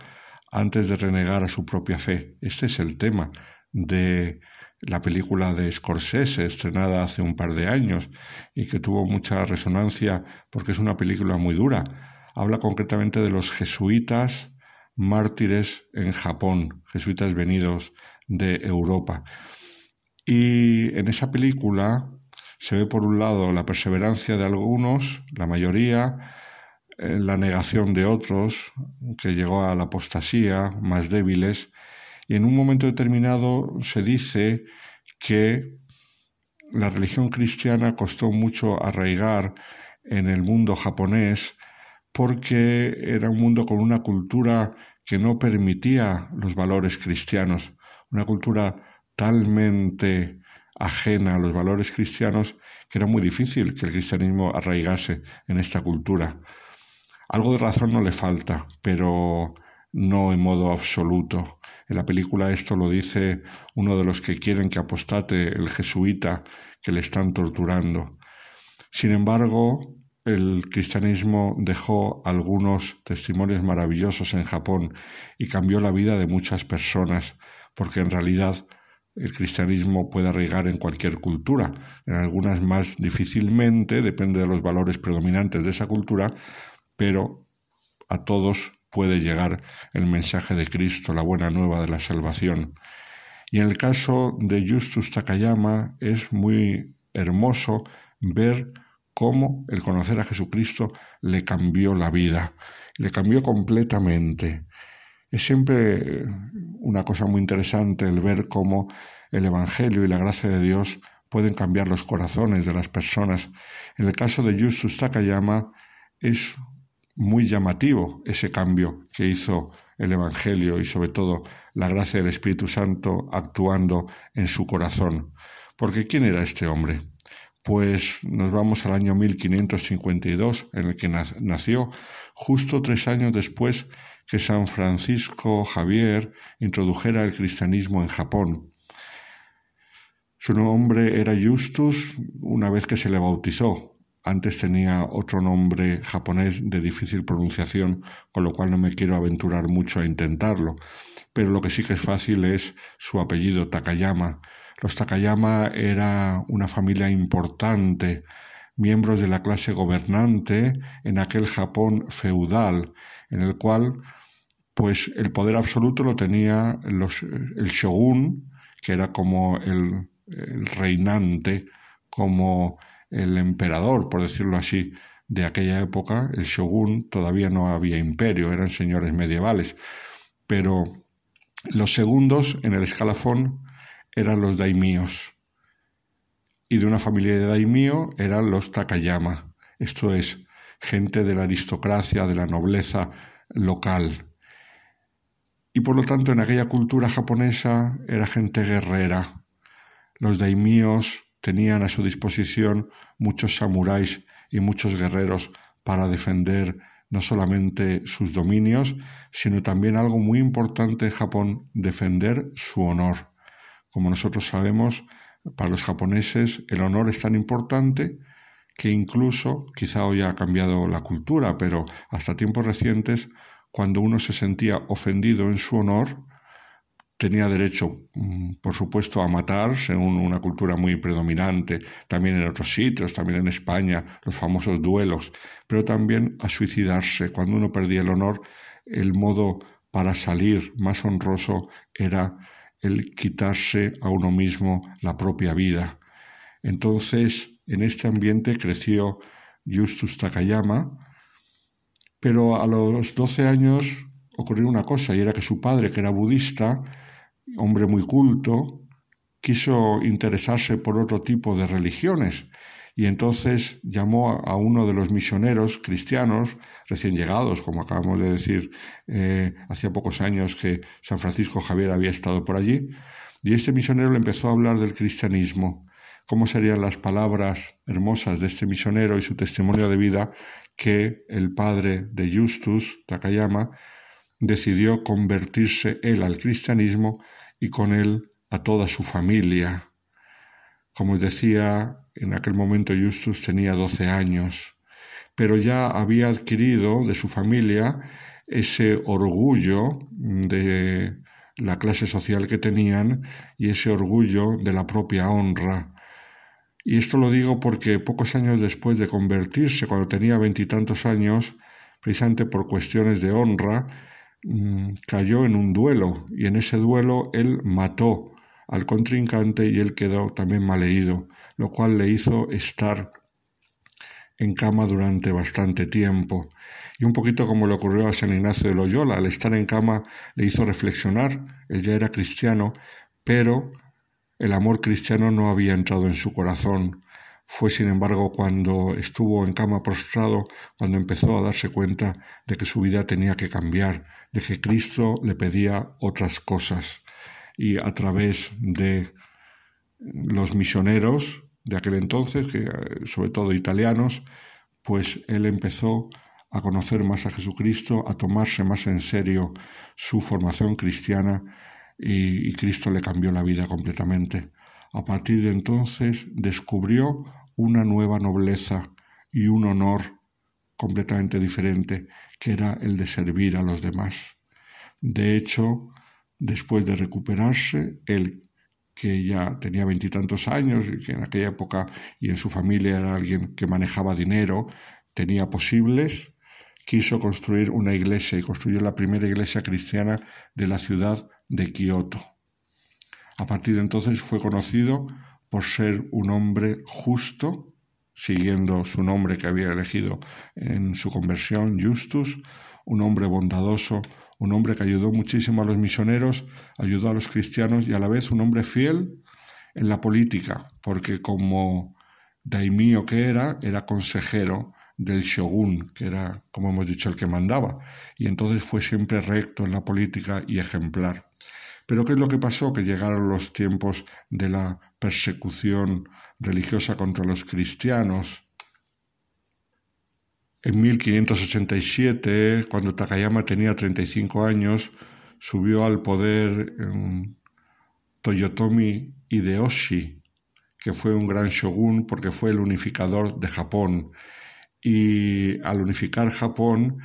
antes de renegar a su propia fe. Este es el tema de la película de Scorsese, estrenada hace un par de años y que tuvo mucha resonancia porque es una película muy dura. Habla concretamente de los jesuitas mártires en Japón, jesuitas venidos de Europa. Y en esa película se ve por un lado la perseverancia de algunos, la mayoría, la negación de otros, que llegó a la apostasía, más débiles, y en un momento determinado se dice que la religión cristiana costó mucho arraigar en el mundo japonés porque era un mundo con una cultura que no permitía los valores cristianos, una cultura talmente ajena a los valores cristianos que era muy difícil que el cristianismo arraigase en esta cultura. Algo de razón no le falta, pero no en modo absoluto. En la película esto lo dice uno de los que quieren que apostate, el jesuita, que le están torturando. Sin embargo, el cristianismo dejó algunos testimonios maravillosos en Japón y cambió la vida de muchas personas, porque en realidad el cristianismo puede arraigar en cualquier cultura, en algunas más difícilmente, depende de los valores predominantes de esa cultura, pero a todos puede llegar el mensaje de Cristo, la buena nueva de la salvación. Y en el caso de Justus Takayama es muy hermoso ver cómo el conocer a Jesucristo le cambió la vida, le cambió completamente. Es siempre una cosa muy interesante el ver cómo el Evangelio y la gracia de Dios pueden cambiar los corazones de las personas. En el caso de Justus Takayama es muy llamativo ese cambio que hizo el Evangelio y sobre todo la gracia del Espíritu Santo actuando en su corazón. Porque ¿quién era este hombre? Pues nos vamos al año 1552 en el que nació, justo tres años después que San Francisco Javier introdujera el cristianismo en Japón. Su nombre era Justus una vez que se le bautizó, antes tenía otro nombre japonés de difícil pronunciación, con lo cual no me quiero aventurar mucho a intentarlo. Pero lo que sí que es fácil es su apellido, Takayama. Los Takayama era una familia importante, miembros de la clase gobernante en aquel Japón feudal, en el cual pues el poder absoluto lo tenía los, el shogun, que era como el, el reinante, como el emperador, por decirlo así, de aquella época, el shogun, todavía no había imperio, eran señores medievales, pero los segundos en el escalafón eran los daimíos, y de una familia de daimío eran los Takayama, esto es, gente de la aristocracia, de la nobleza local. Y por lo tanto en aquella cultura japonesa era gente guerrera. Los daimíos tenían a su disposición muchos samuráis y muchos guerreros para defender no solamente sus dominios, sino también algo muy importante en Japón, defender su honor. Como nosotros sabemos, para los japoneses el honor es tan importante que incluso, quizá hoy ha cambiado la cultura, pero hasta tiempos recientes, cuando uno se sentía ofendido en su honor, tenía derecho, mm, por supuesto, a matar, según una cultura muy predominante, también en otros sitios, también en España, los famosos duelos, pero también a suicidarse. Cuando uno perdía el honor, el modo para salir más honroso era el quitarse a uno mismo la propia vida. Entonces, en este ambiente creció Justus Takayama, pero a los 12 años ocurrió una cosa, y era que su padre, que era budista, hombre muy culto, quiso interesarse por otro tipo de religiones y entonces llamó a uno de los misioneros cristianos recién llegados, como acabamos de decir, eh, hacía pocos años que San Francisco Javier había estado por allí, y este misionero le empezó a hablar del cristianismo, cómo serían las palabras hermosas de este misionero y su testimonio de vida que el padre de Justus, Takayama, decidió convertirse él al cristianismo y con él a toda su familia. Como decía, en aquel momento Justus tenía 12 años, pero ya había adquirido de su familia ese orgullo de la clase social que tenían y ese orgullo de la propia honra. Y esto lo digo porque pocos años después de convertirse, cuando tenía veintitantos años, precisamente por cuestiones de honra, Mm, cayó en un duelo y en ese duelo él mató al contrincante y él quedó también malherido, lo cual le hizo estar en cama durante bastante tiempo. Y un poquito como le ocurrió a San Ignacio de Loyola, al estar en cama le hizo reflexionar, él ya era cristiano, pero el amor cristiano no había entrado en su corazón. Fue, sin embargo, cuando estuvo en cama prostrado, cuando empezó a darse cuenta de que su vida tenía que cambiar, de que Cristo le pedía otras cosas. Y a través de los misioneros de aquel entonces, que eh, sobre todo italianos, pues él empezó a conocer más a Jesucristo, a tomarse más en serio su formación cristiana y, y Cristo le cambió la vida completamente. A partir de entonces descubrió una nueva nobleza y un honor completamente diferente, que era el de servir a los demás. De hecho, después de recuperarse, él que ya tenía veintitantos años y que en aquella época y en su familia era alguien que manejaba dinero, tenía posibles, quiso construir una iglesia y construyó la primera iglesia cristiana de la ciudad de Kioto. A partir de entonces fue conocido por ser un hombre justo, siguiendo su nombre que había elegido en su conversión, Justus, un hombre bondadoso, un hombre que ayudó muchísimo a los misioneros, ayudó a los cristianos y a la vez un hombre fiel en la política, porque como daimío que era, era consejero del shogun, que era, como hemos dicho, el que mandaba, y entonces fue siempre recto en la política y ejemplar. Pero ¿qué es lo que pasó? Que llegaron los tiempos de la persecución religiosa contra los cristianos. En 1587, cuando Takayama tenía 35 años, subió al poder Toyotomi Hideyoshi, que fue un gran shogun porque fue el unificador de Japón. Y al unificar Japón,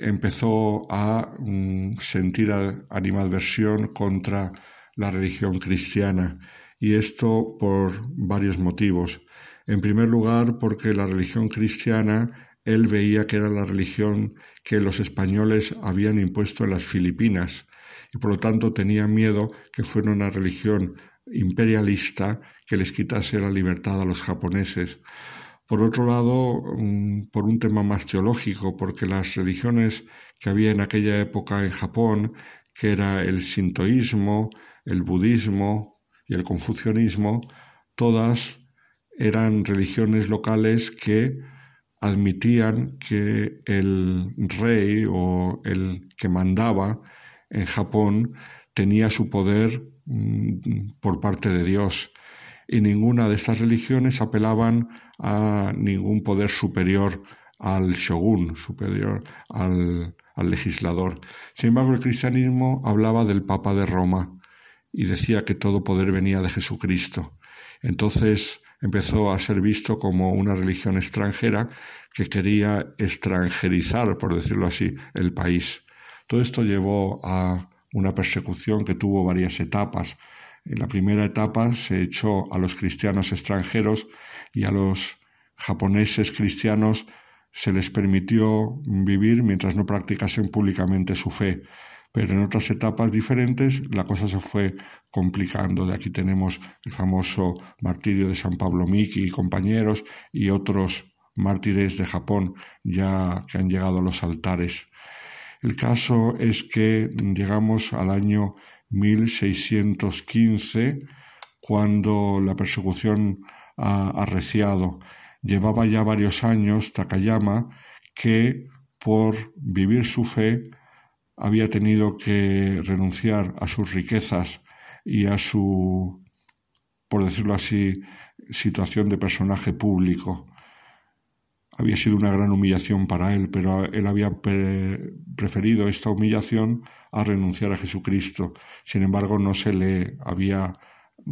empezó a mm, sentir animadversión contra la religión cristiana y esto por varios motivos. En primer lugar, porque la religión cristiana él veía que era la religión que los españoles habían impuesto en las Filipinas y por lo tanto tenía miedo que fuera una religión imperialista que les quitase la libertad a los japoneses. Por otro lado, por un tema más teológico, porque las religiones que había en aquella época en Japón, que era el sintoísmo, el budismo y el confucianismo, todas eran religiones locales que admitían que el rey o el que mandaba en Japón tenía su poder mm, por parte de Dios. Y ninguna de estas religiones apelaban a ningún poder superior al shogun superior, al, al legislador. Sin embargo, el cristianismo hablaba del Papa de Roma y decía que todo poder venía de Jesucristo. Entonces empezó a ser visto como una religión extranjera que quería extranjerizar, por decirlo así, el país. Todo esto llevó a una persecución que tuvo varias etapas. En la primera etapa se echó a los cristianos extranjeros y a los japoneses cristianos se les permitió vivir mientras no practicasen públicamente su fe. Pero en otras etapas diferentes la cosa se fue complicando. De aquí tenemos el famoso martirio de San Pablo Miki y compañeros y otros mártires de Japón ya que han llegado a los altares. El caso es que llegamos al año 1615, cuando la persecución arreciado. Llevaba ya varios años Takayama que por vivir su fe había tenido que renunciar a sus riquezas y a su, por decirlo así, situación de personaje público había sido una gran humillación para él, pero él había preferido esta humillación a renunciar a Jesucristo. Sin embargo, no se le había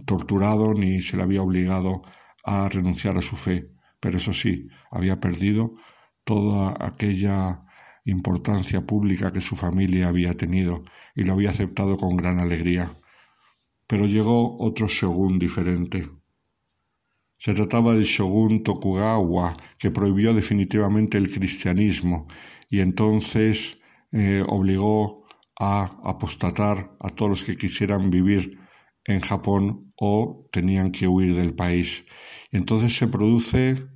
torturado ni se le había obligado a renunciar a su fe. Pero eso sí, había perdido toda aquella importancia pública que su familia había tenido y lo había aceptado con gran alegría. Pero llegó otro shogun diferente. Se trataba del shogun Tokugawa, que prohibió definitivamente el cristianismo y entonces eh, obligó a apostatar a todos los que quisieran vivir en Japón o tenían que huir del país. Entonces se produce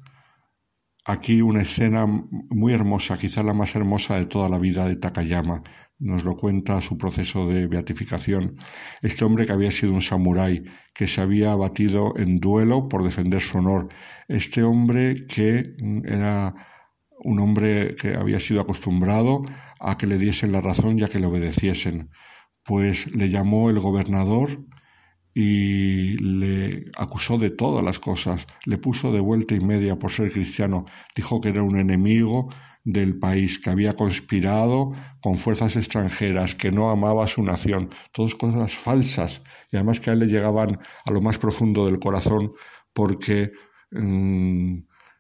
aquí una escena muy hermosa, quizá la más hermosa de toda la vida de Takayama, nos lo cuenta su proceso de beatificación. Este hombre que había sido un samurái, que se había batido en duelo por defender su honor. Este hombre que era un hombre que había sido acostumbrado a que le diesen la razón y a que le obedeciesen. Pues le llamó el gobernador y le acusó de todas las cosas, le puso de vuelta y media por ser cristiano, dijo que era un enemigo, del país, que había conspirado con fuerzas extranjeras, que no amaba a su nación, todas cosas falsas, y además que a él le llegaban a lo más profundo del corazón porque mm,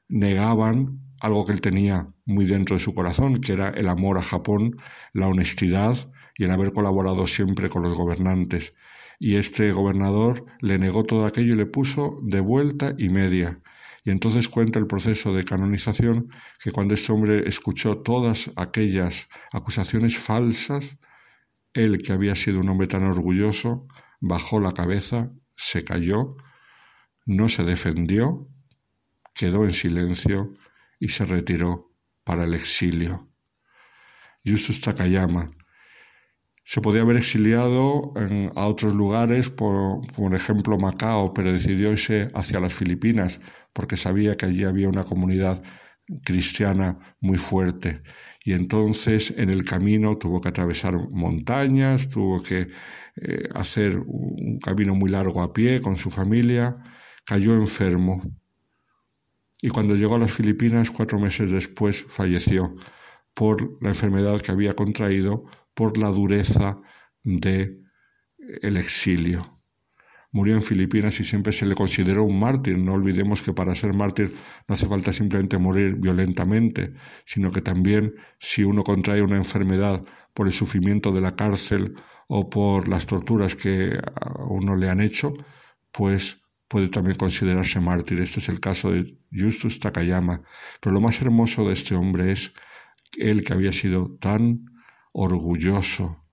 negaban algo que él tenía muy dentro de su corazón, que era el amor a Japón, la honestidad y el haber colaborado siempre con los gobernantes. Y este gobernador le negó todo aquello y le puso de vuelta y media. Y entonces cuenta el proceso de canonización que cuando este hombre escuchó todas aquellas acusaciones falsas, él que había sido un hombre tan orgulloso, bajó la cabeza, se cayó, no se defendió, quedó en silencio y se retiró para el exilio. Justus Takayama se podía haber exiliado a otros lugares, por, ejemplo Macao, pero decidió irse hacia las Filipinas porque sabía que allí había una comunidad cristiana muy fuerte. Y entonces en el camino tuvo que atravesar montañas, tuvo que eh, hacer un camino muy largo a pie con su familia, cayó enfermo. Y cuando llegó a las Filipinas, cuatro meses después, falleció por la enfermedad que había contraído, por la dureza de el exilio murió en Filipinas y siempre se le consideró un mártir. No olvidemos que para ser mártir no hace falta simplemente morir violentamente, sino que también si uno contrae una enfermedad por el sufrimiento de la cárcel o por las torturas que a uno le han hecho, pues puede también considerarse mártir. Este es el caso de Justus Takayama. Pero lo más hermoso de este hombre es él que había sido tan orgulloso,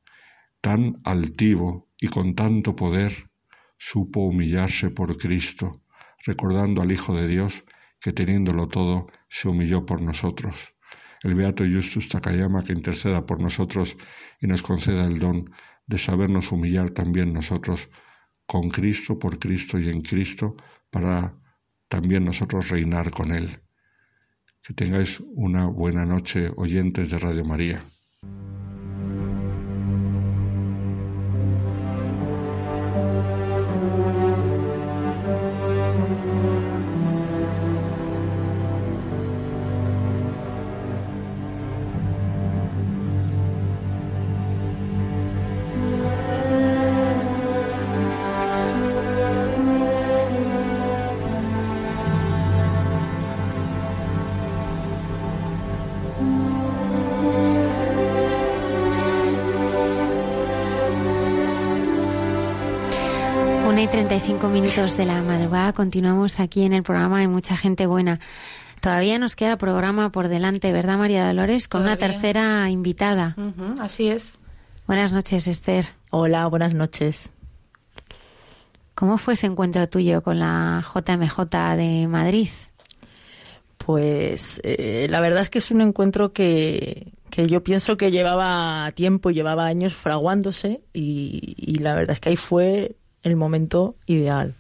tan altivo y con tanto poder, supo humillarse por Cristo, recordando al Hijo de Dios que teniéndolo todo se humilló por nosotros. El Beato Justus Takayama que interceda por nosotros y nos conceda el don de sabernos humillar también nosotros con Cristo, por Cristo y en Cristo, para también nosotros reinar con Él. Que tengáis una buena noche, oyentes de Radio María. Una y 35 minutos de la madrugada continuamos aquí en el programa de Mucha Gente Buena. Todavía nos queda programa por delante, ¿verdad, María Dolores? Con una tercera invitada. Así es. Buenas noches, Esther. Hola, buenas noches. ¿Cómo fue ese encuentro tuyo con la JMJ de Madrid? Pues eh, la verdad es que es un encuentro que, que yo pienso que llevaba tiempo, llevaba años fraguándose y, y la verdad es que ahí fue el momento ideal.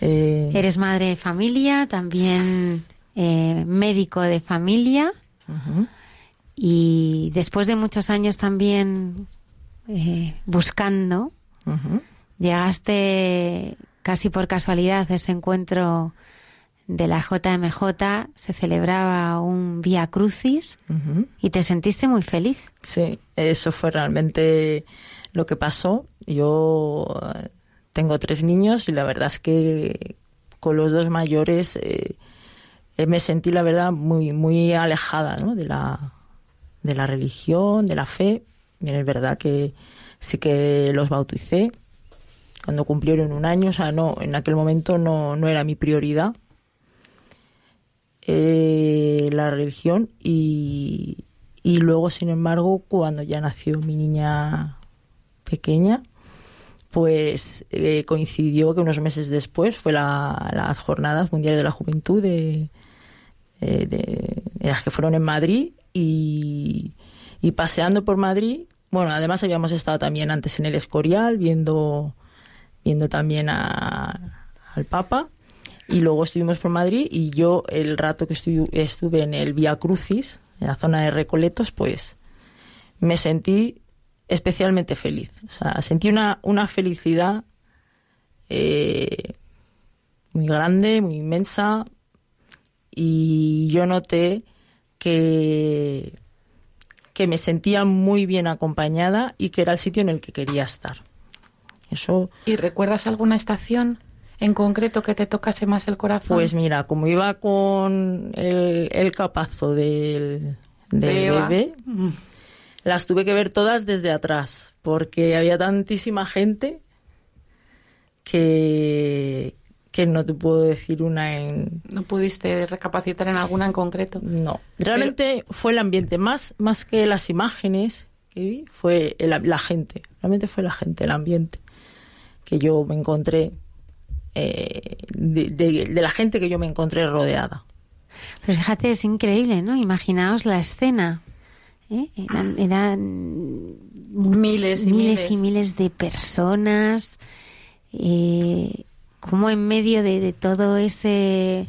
Eh, Eres madre de familia, también eh, médico de familia y después de muchos años también eh, buscando, llegaste casi por casualidad a ese encuentro de la JMJ, se celebraba un Vía Crucis y te sentiste muy feliz. Sí, eso fue realmente lo que pasó. Yo eh, tengo tres niños y la verdad es que con los dos mayores eh, eh, me sentí, la verdad, muy, muy alejada de, la, de la religión, de la fe. Bien, es verdad que sí que los bauticé cuando cumplieron un año, o sea, no, en aquel momento no, no era mi prioridad la religión y, y luego, sin embargo, cuando ya nació mi niña pequeña, pues eh, coincidió que unos meses después fue la, las Jornadas Mundiales de la Juventud de, eh, de- las que fueron en Madrid y, y paseando por Madrid, bueno, además habíamos estado también antes en el Escorial viendo, viendo también a- al Papa y luego estuvimos por Madrid y yo el rato que estu- estuve en el Vía Crucis, en la zona de Recoletos, pues me sentí especialmente feliz. O sea, sentí una, una felicidad eh, muy grande, muy inmensa y yo noté que, que me sentía muy bien acompañada y que era el sitio en el que quería estar. Eso ¿Y recuerdas alguna estación en concreto que te tocase más el corazón? Pues mira, como iba con el, el capazo del, del De Eva. bebé, Mm. Las tuve que ver todas desde atrás, porque había tantísima gente que, que no te puedo decir una en... ¿No pudiste recapacitar en alguna en concreto? No, realmente fue el ambiente, más, más que las imágenes que vi, fue el- la gente, realmente fue la gente, el ambiente que yo me encontré, eh, de- de- de la gente que yo me encontré rodeada. Pero fíjate, es increíble, ¿no? Imaginaos la escena. ¿Eh? Eran, eran much- Miles y miles y miles. miles de personas. Eh, como en medio de, de todo ese, de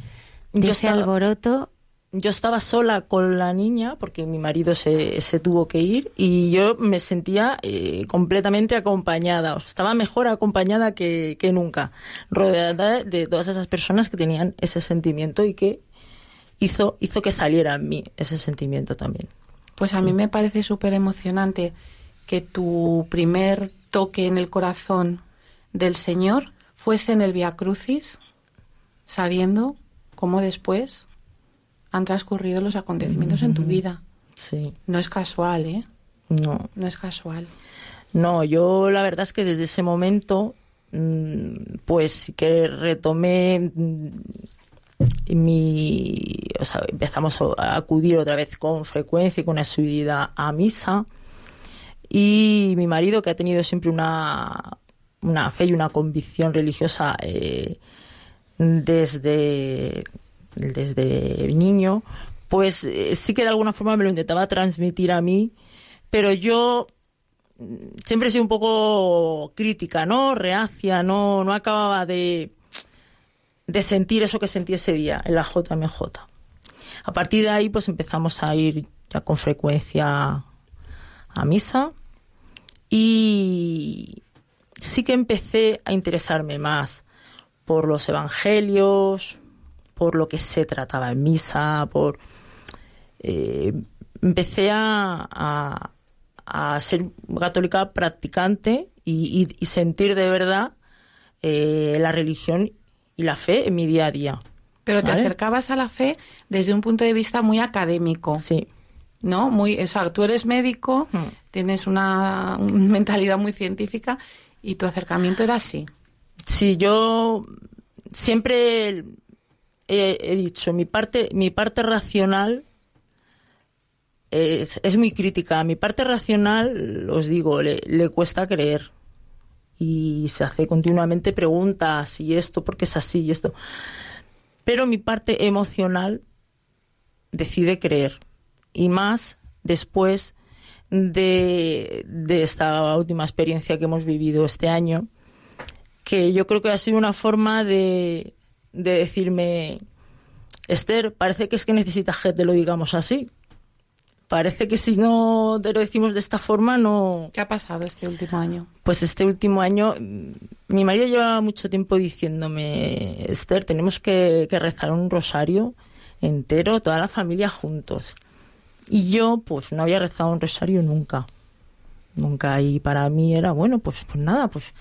Yo ese estaba- alboroto, yo estaba sola con la niña porque mi marido se, se tuvo que ir y yo me sentía eh, completamente acompañada, o sea, estaba mejor acompañada que, que nunca, rodeada de todas esas personas que tenían ese sentimiento y que hizo, hizo que saliera en mí ese sentimiento también. Pues a mí me parece súper emocionante que tu primer toque en el corazón del Señor fuese en el Via Crucis, sabiendo cómo después han transcurrido los acontecimientos en tu vida. Sí, No es casual, ¿eh? no. No es casual. No, yo la verdad es que desde ese momento, mm, pues sí que retomé mm, mi, empezamos a acudir otra vez con frecuencia y con asiduidad a misa. Y mi marido, que ha tenido siempre una, una fe y una convicción religiosa eh, desde, desde niño, pues eh, sí que de alguna forma me lo intentaba transmitir a mí, pero yo mm, siempre he sido un poco crítica, ¿no? Reacia, no, no acababa de, de sentir eso que sentí ese día en la JMJ. A partir de ahí, pues empezamos a ir ya con frecuencia a misa y sí que empecé a interesarme más por los evangelios, por lo que se trataba en misa, por eh, empecé a, a- ser católica practicante y sentir de verdad eh, la religión y la fe en mi día a día. Pero te ¿Vale? acercabas a la fe desde un punto de vista muy académico, Sí, ¿no? Muy, o sea, tú eres médico, Hmm. tienes una, una mentalidad muy científica y tu acercamiento era así. Sí, yo siempre he, dicho, mi parte, mi parte racional es, es, muy crítica. Mi parte racional, os digo, le, le, cuesta creer. Y se hace continuamente preguntas, y esto, porque es así, y esto. Pero mi parte emocional decide creer. Y más después de, de esta última experiencia que hemos vivido este año, que yo creo que ha sido una forma de, de decirme, Esther, parece que es que necesitas que lo digamos así. Parece que si no te lo decimos de esta forma, no. ¿Qué ha pasado este último año? Pues este último año, mi marido lleva mucho tiempo diciéndome, Esther, tenemos que, que rezar un rosario entero, toda la familia juntos. Y yo, pues no había rezado un rosario nunca. Nunca. Y para mí era, bueno, pues, pues nada, pues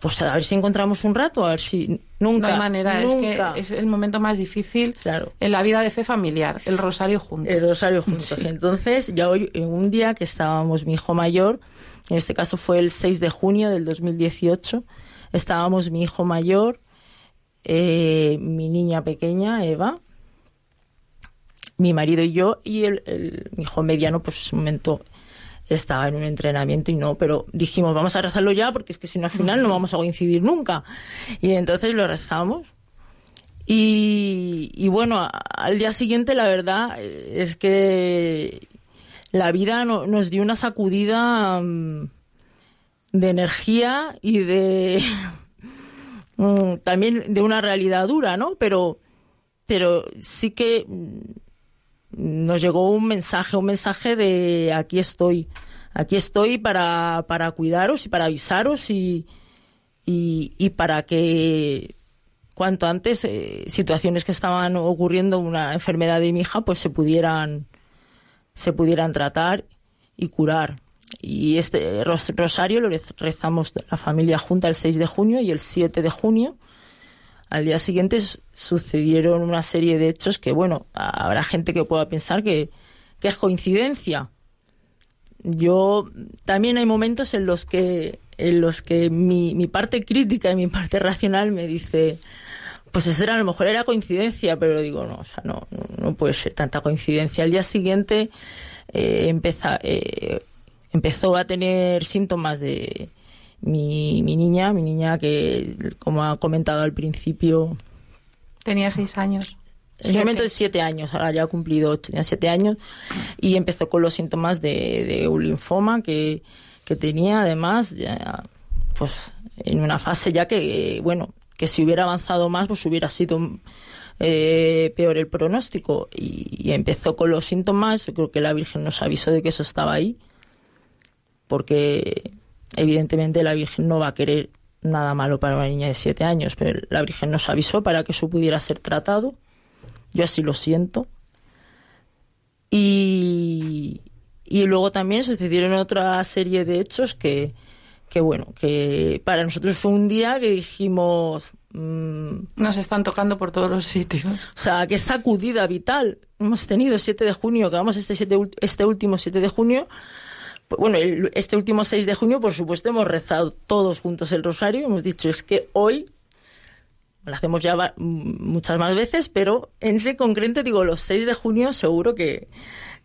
pues a ver si encontramos un rato, a ver si nunca. No hay manera, es que es el momento más difícil en la vida de fe familiar, el rosario juntos. El rosario juntos. Entonces, ya hoy, en un día que estábamos mi hijo mayor, en este caso fue el 6 de junio del 2018, estábamos mi hijo mayor, eh, mi niña pequeña, Eva, mi marido y yo, y el, mi hijo mediano, pues en ese momento estaba en un entrenamiento y no, pero dijimos, vamos a rezarlo ya porque es que si no al final no vamos a coincidir nunca. Y entonces lo rezamos. Y, bueno, al día siguiente la verdad es que la vida nos dio una sacudida mm, de energía y de mm, también de una realidad dura, ¿no? Pero, pero sí que nos llegó un mensaje, un mensaje de aquí estoy, aquí estoy para, para cuidaros y para avisaros y, y, para que cuanto antes eh, situaciones que estaban ocurriendo, una enfermedad de mi hija, pues se pudieran, se pudieran tratar y curar. Y este rosario lo rezamos la familia junta el 6 de junio y el 7 de junio al día siguiente sucedieron una serie de hechos que, bueno, habrá gente que pueda pensar que, es coincidencia. Yo también hay momentos en los que en los que mi, parte crítica y mi parte racional me dice pues eso era, a lo mejor era coincidencia, pero digo, no, o sea, no, no puede ser tanta coincidencia. Al día siguiente eh, eh, empezó a tener síntomas de, mi, mi niña, mi niña que, como ha comentado al principio... Tenía seis años. En ese momento de siete años, ahora ya ha cumplido ocho, tenía siete años, y empezó con los síntomas de, de un linfoma que, que tenía, además, ya, pues en una fase ya que, bueno, que si hubiera avanzado más, pues hubiera sido eh, peor el pronóstico. Y, y, empezó con los síntomas, creo que la Virgen nos avisó de que eso estaba ahí, porque Evidentemente la Virgen no va a querer nada malo para una niña de siete años, pero la Virgen nos avisó para que eso pudiera ser tratado. Yo así lo siento. Y, y luego también sucedieron otra serie de hechos que, que bueno, que para nosotros fue un día que dijimos... Mm, Nos están tocando por todos los sitios. O sea, qué sacudida vital hemos tenido 7 de junio, que vamos este, este último 7 de junio, bueno, este último 6 de junio, por supuesto, hemos rezado todos juntos el rosario. Hemos dicho, es que hoy lo hacemos ya muchas más veces, pero en ese concreto, digo, los 6 de junio seguro que,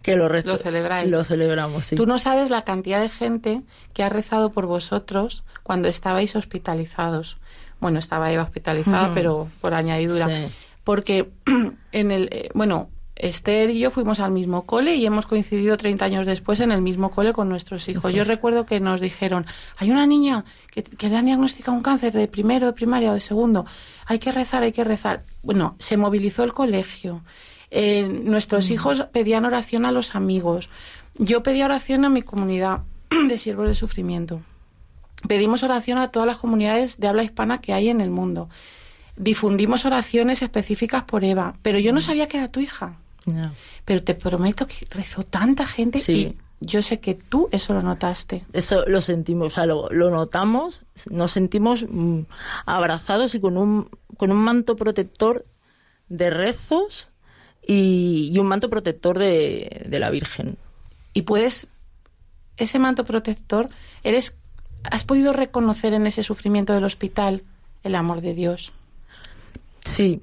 que lo, lo celebráis. Lo celebramos, sí. Tú no sabes la cantidad de gente que ha rezado por vosotros cuando estabais hospitalizados. Bueno, estaba Eva hospitalizada, pero por añadidura. Porque en el, eh, bueno, Esther y yo fuimos al mismo cole y hemos coincidido 30 años después en el mismo cole con nuestros hijos. Yo recuerdo que nos dijeron, hay una niña que, le han diagnosticado un cáncer de primero, de primaria o de segundo, hay que rezar, hay que rezar. Bueno, se movilizó el colegio. Eh, nuestros mm. hijos pedían oración a los amigos. Yo pedía oración a mi comunidad de siervos de sufrimiento. Pedimos oración a todas las comunidades de habla hispana que hay en el mundo. Difundimos oraciones específicas por Eva, pero yo no mm. sabía que era tu hija. Pero te prometo que rezó tanta gente y yo sé que tú eso lo notaste. Eso lo sentimos, o sea, lo, notamos, nos sentimos mm, abrazados y con un, con un manto protector de rezos y, un manto protector de, de, la Virgen. Y puedes, ese manto protector, eres, has podido reconocer en ese sufrimiento del hospital el amor de Dios. Sí,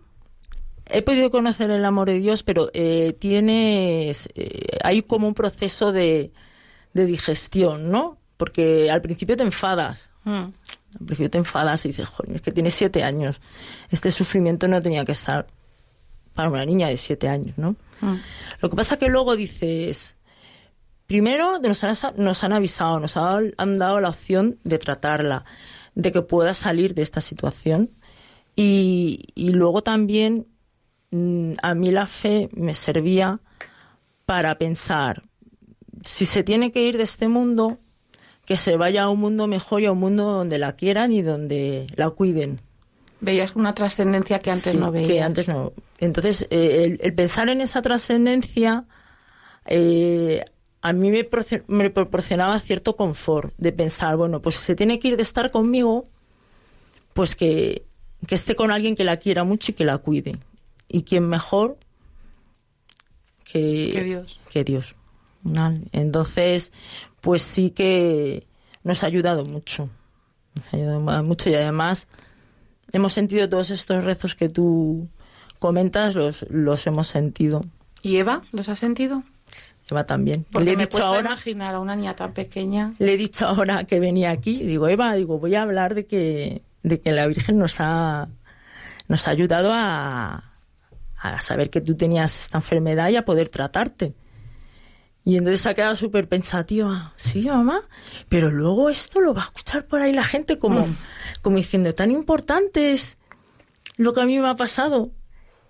he podido conocer el amor de Dios, pero eh, tienes, eh, hay como un proceso de, de, digestión, ¿no? Porque al principio te enfadas. Mm. Al principio te enfadas y dices, joder, es que tienes siete años. Este sufrimiento no tenía que estar para una niña de siete años, ¿no? Mm. Lo que pasa que luego dices, primero nos han, nos han avisado, nos han dado la opción de tratarla, de que pueda salir de esta situación. Y, y luego también a mí la fe me servía para pensar, si se tiene que ir de este mundo, que se vaya a un mundo mejor y a un mundo donde la quieran y donde la cuiden. Veías una trascendencia que antes no veías. Que antes no. Entonces, eh, el, pensar en esa trascendencia eh, a mí me, me, proporcionaba cierto confort de pensar, bueno, pues si se tiene que ir de estar conmigo, pues que, que esté con alguien que la quiera mucho y que la cuide. ¿Y quién mejor que, Dios? Que Dios. Entonces, pues sí que nos ha ayudado mucho. Nos ha ayudado mucho y además hemos sentido todos estos rezos que tú comentas, los, los hemos sentido. ¿Y Eva los ha sentido? Eva también. Porque le he me dicho ahora, imaginar a una niña tan pequeña. Le he dicho ahora que venía aquí, digo, Eva, digo, voy a hablar de que, de que la Virgen nos ha, nos ha ayudado a, a saber que tú tenías esta enfermedad y a poder tratarte. Y entonces se ha quedado súper pensativa. Sí, mamá, pero luego esto lo va a escuchar por ahí la gente como, mm. como diciendo, tan importante es lo que a mí me ha pasado,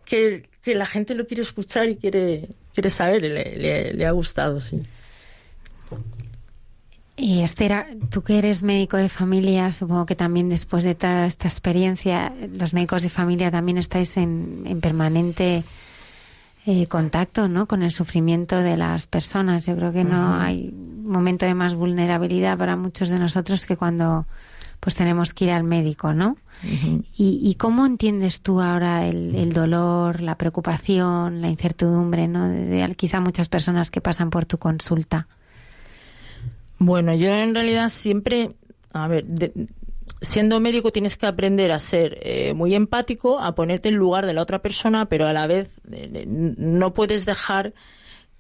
que, que la gente lo quiere escuchar y quiere, quiere saber, le, le ha gustado, sí. Y Esther, tú que eres médico de familia, supongo que también después de toda esta experiencia, los médicos de familia también estáis en, permanente eh, contacto ¿no? con el sufrimiento de las personas. Yo creo que no hay momento de más vulnerabilidad para muchos de nosotros que cuando pues tenemos que ir al médico, ¿no? ¿Y, cómo entiendes tú ahora el, dolor, la preocupación, la incertidumbre, ¿no? de quizá muchas personas que pasan por tu consulta? Bueno, yo en realidad siempre, a ver, siendo médico tienes que aprender a ser eh, muy empático, a ponerte en lugar de la otra persona, pero a la vez eh, no puedes dejar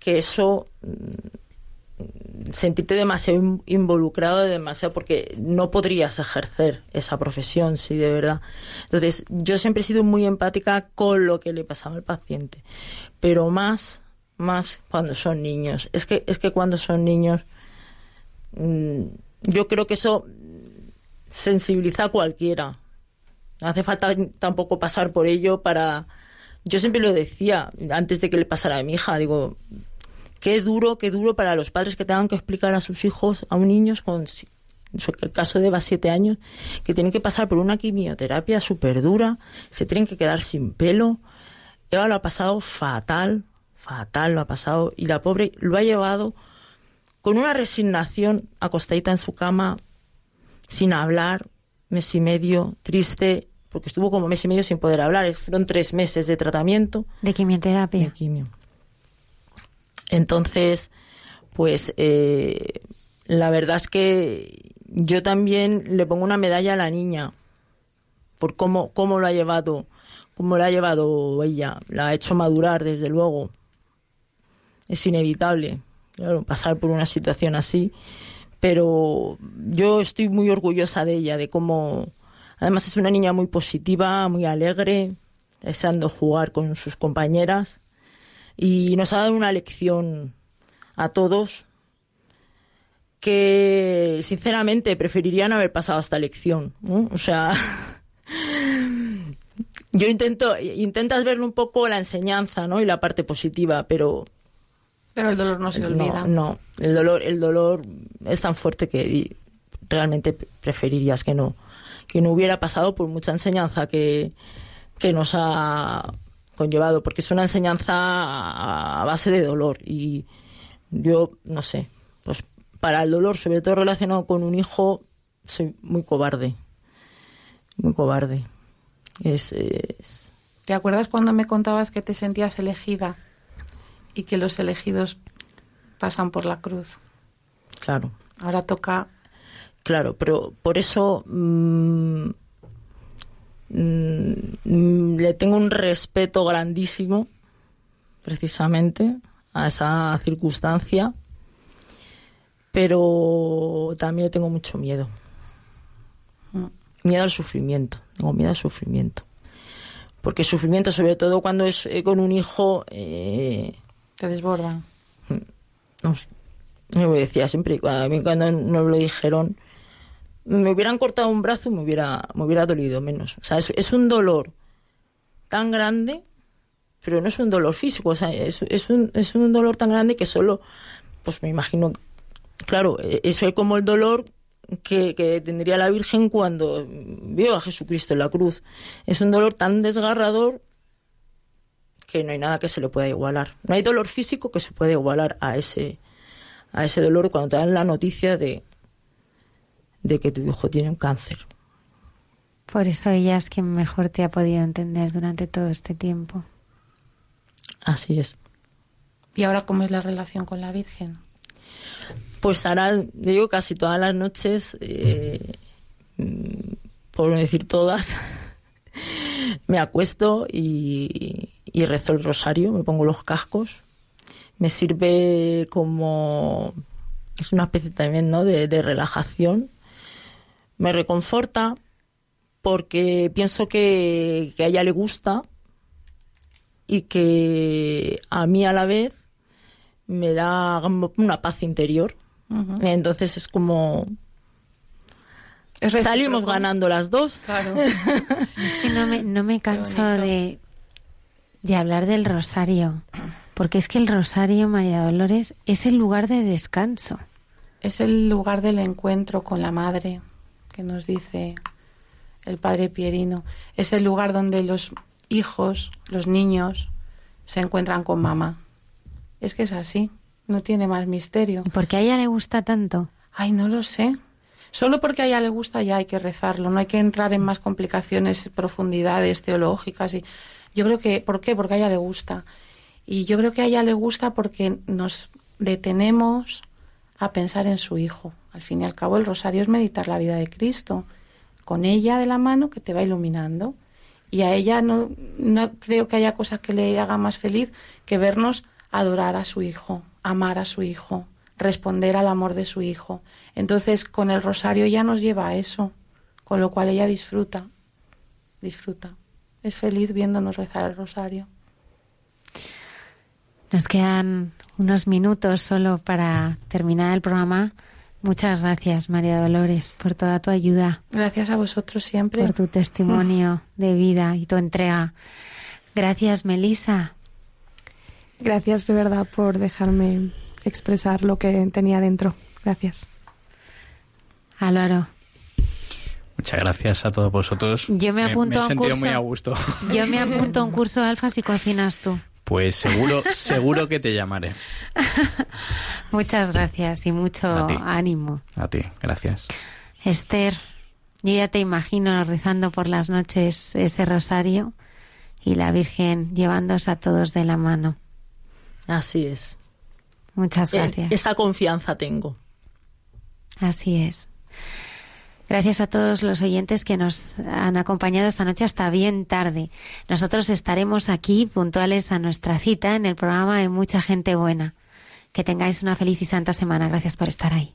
que eso mm, sentirte demasiado involucrado demasiado porque no podrías ejercer esa profesión sí de verdad. Entonces yo siempre he sido muy empática con lo que le pasaba al paciente pero más más cuando son niños. Es que es que cuando son niños yo creo que eso sensibiliza a cualquiera. No hace falta tampoco pasar por ello para... Yo siempre lo decía antes de que le pasara a mi hija, digo, qué duro, qué duro para los padres que tengan que explicar a sus hijos, a un niño con el caso de Eva, siete años, que tienen que pasar por una quimioterapia súper dura, se tienen que quedar sin pelo. Eva lo ha pasado fatal, fatal lo ha pasado, y la pobre lo ha llevado con una resignación acostadita en su cama, sin hablar, mes y medio, triste, porque estuvo como mes y medio sin poder hablar. Fueron tres meses de tratamiento. De quimioterapia. De quimio. Entonces, pues eh, la verdad es que yo también le pongo una medalla a la niña por cómo, cómo lo ha llevado, cómo lo ha llevado ella. La ha hecho madurar, desde luego. Es inevitable claro, pasar por una situación así. Pero yo estoy muy orgullosa de ella, de cómo. Además, es una niña muy positiva, muy alegre, deseando jugar con sus compañeras. Y nos ha dado una lección a todos que, sinceramente, preferirían haber pasado esta lección. O sea. yo intento, intentas ver un poco la enseñanza, ¿no? Y la parte positiva, pero pero el dolor no se olvida. No, el dolor, el dolor es tan fuerte que realmente preferirías que no, que no hubiera pasado por mucha enseñanza que, que nos ha conllevado, porque es una enseñanza a base de dolor y yo no sé, pues para el dolor, sobre todo relacionado con un hijo, soy muy cobarde, muy cobarde. es... ¿Te acuerdas cuando me contabas que te sentías elegida? Y que los elegidos pasan por la cruz. Claro. Ahora toca. Claro, pero por eso mm, mm, le tengo un respeto grandísimo, precisamente, a esa circunstancia, pero también tengo mucho miedo. Miedo al sufrimiento, tengo miedo al sufrimiento. Porque el sufrimiento, sobre todo cuando es eh, con un hijo... Eh, Te desbordan. No, yo decía siempre, a mí cuando nos lo dijeron, me hubieran cortado un brazo me hubiera, me hubiera dolido menos. O sea, es, es un dolor tan grande, pero no es un dolor físico, o sea, es, es, un, es un dolor tan grande que solo, pues me imagino, claro, eso es como el dolor que, que, tendría la Virgen cuando vio a Jesucristo en la cruz. Es un dolor tan desgarrador que no hay nada que se le pueda igualar. No hay dolor físico que se pueda igualar a ese, a ese dolor cuando te dan la noticia de, de que tu hijo tiene un cáncer. Por eso ella es quien mejor te ha podido entender durante todo este tiempo. Así es. ¿Y ahora cómo es la relación con la Virgen? Pues ahora, digo, casi todas las noches, eh, por no decir todas, me acuesto y, y rezo el rosario, me pongo los cascos. Me sirve como... Es una especie también, ¿no?, de, de relajación. Me reconforta porque pienso que, que a ella le gusta y que a mí a la vez me da una paz interior. Uh -huh. Entonces es como salimos ganando las dos. Claro. es que no me, no me canso de, de hablar del rosario, porque es que el rosario, María Dolores, es el lugar de descanso. Es el lugar del encuentro con la madre, que nos dice el padre Pierino. Es el lugar donde los hijos, los niños, se encuentran con mamá. Es que es así, no tiene más misterio. ¿Y por qué a ella le gusta tanto? Ay, no lo sé. Solo porque a ella le gusta ya hay que rezarlo, no hay que entrar en más complicaciones, profundidades teológicas. Y yo creo que, ¿por qué? Porque a ella le gusta. Y yo creo que a ella le gusta porque nos detenemos a pensar en su hijo. Al fin y al cabo, el rosario es meditar la vida de Cristo, con ella de la mano que te va iluminando. Y a ella no, no creo que haya cosa que le haga más feliz que vernos adorar a su hijo, amar a su hijo, responder al amor de su hijo. Entonces, con el rosario ya nos lleva a eso, con lo cual ella disfruta, disfruta. Es feliz viéndonos rezar el rosario. Nos quedan unos minutos solo para terminar el programa. Muchas gracias, María Dolores, por toda tu ayuda. Gracias a vosotros siempre. Por tu testimonio de vida y tu entrega. Gracias, Melisa. Gracias de verdad por dejarme expresar lo que tenía dentro. Gracias. Álvaro. Muchas gracias a todos vosotros. Yo me apunto me, me a un curso. muy a gusto. Yo me apunto a un curso alfa si cocinas tú. Pues seguro, seguro que te llamaré. Muchas gracias y mucho A ti. ánimo. A ti, gracias. Esther, yo ya te imagino rezando por las noches ese rosario y la Virgen llevándose a todos de la mano. Así es. Muchas Eh, gracias. Esa confianza tengo. Así es. Gracias a todos los oyentes que nos han acompañado esta noche hasta bien tarde. Nosotros estaremos aquí puntuales a nuestra cita en el programa de Mucha Gente Buena. Que tengáis una feliz y santa semana. Gracias por estar ahí.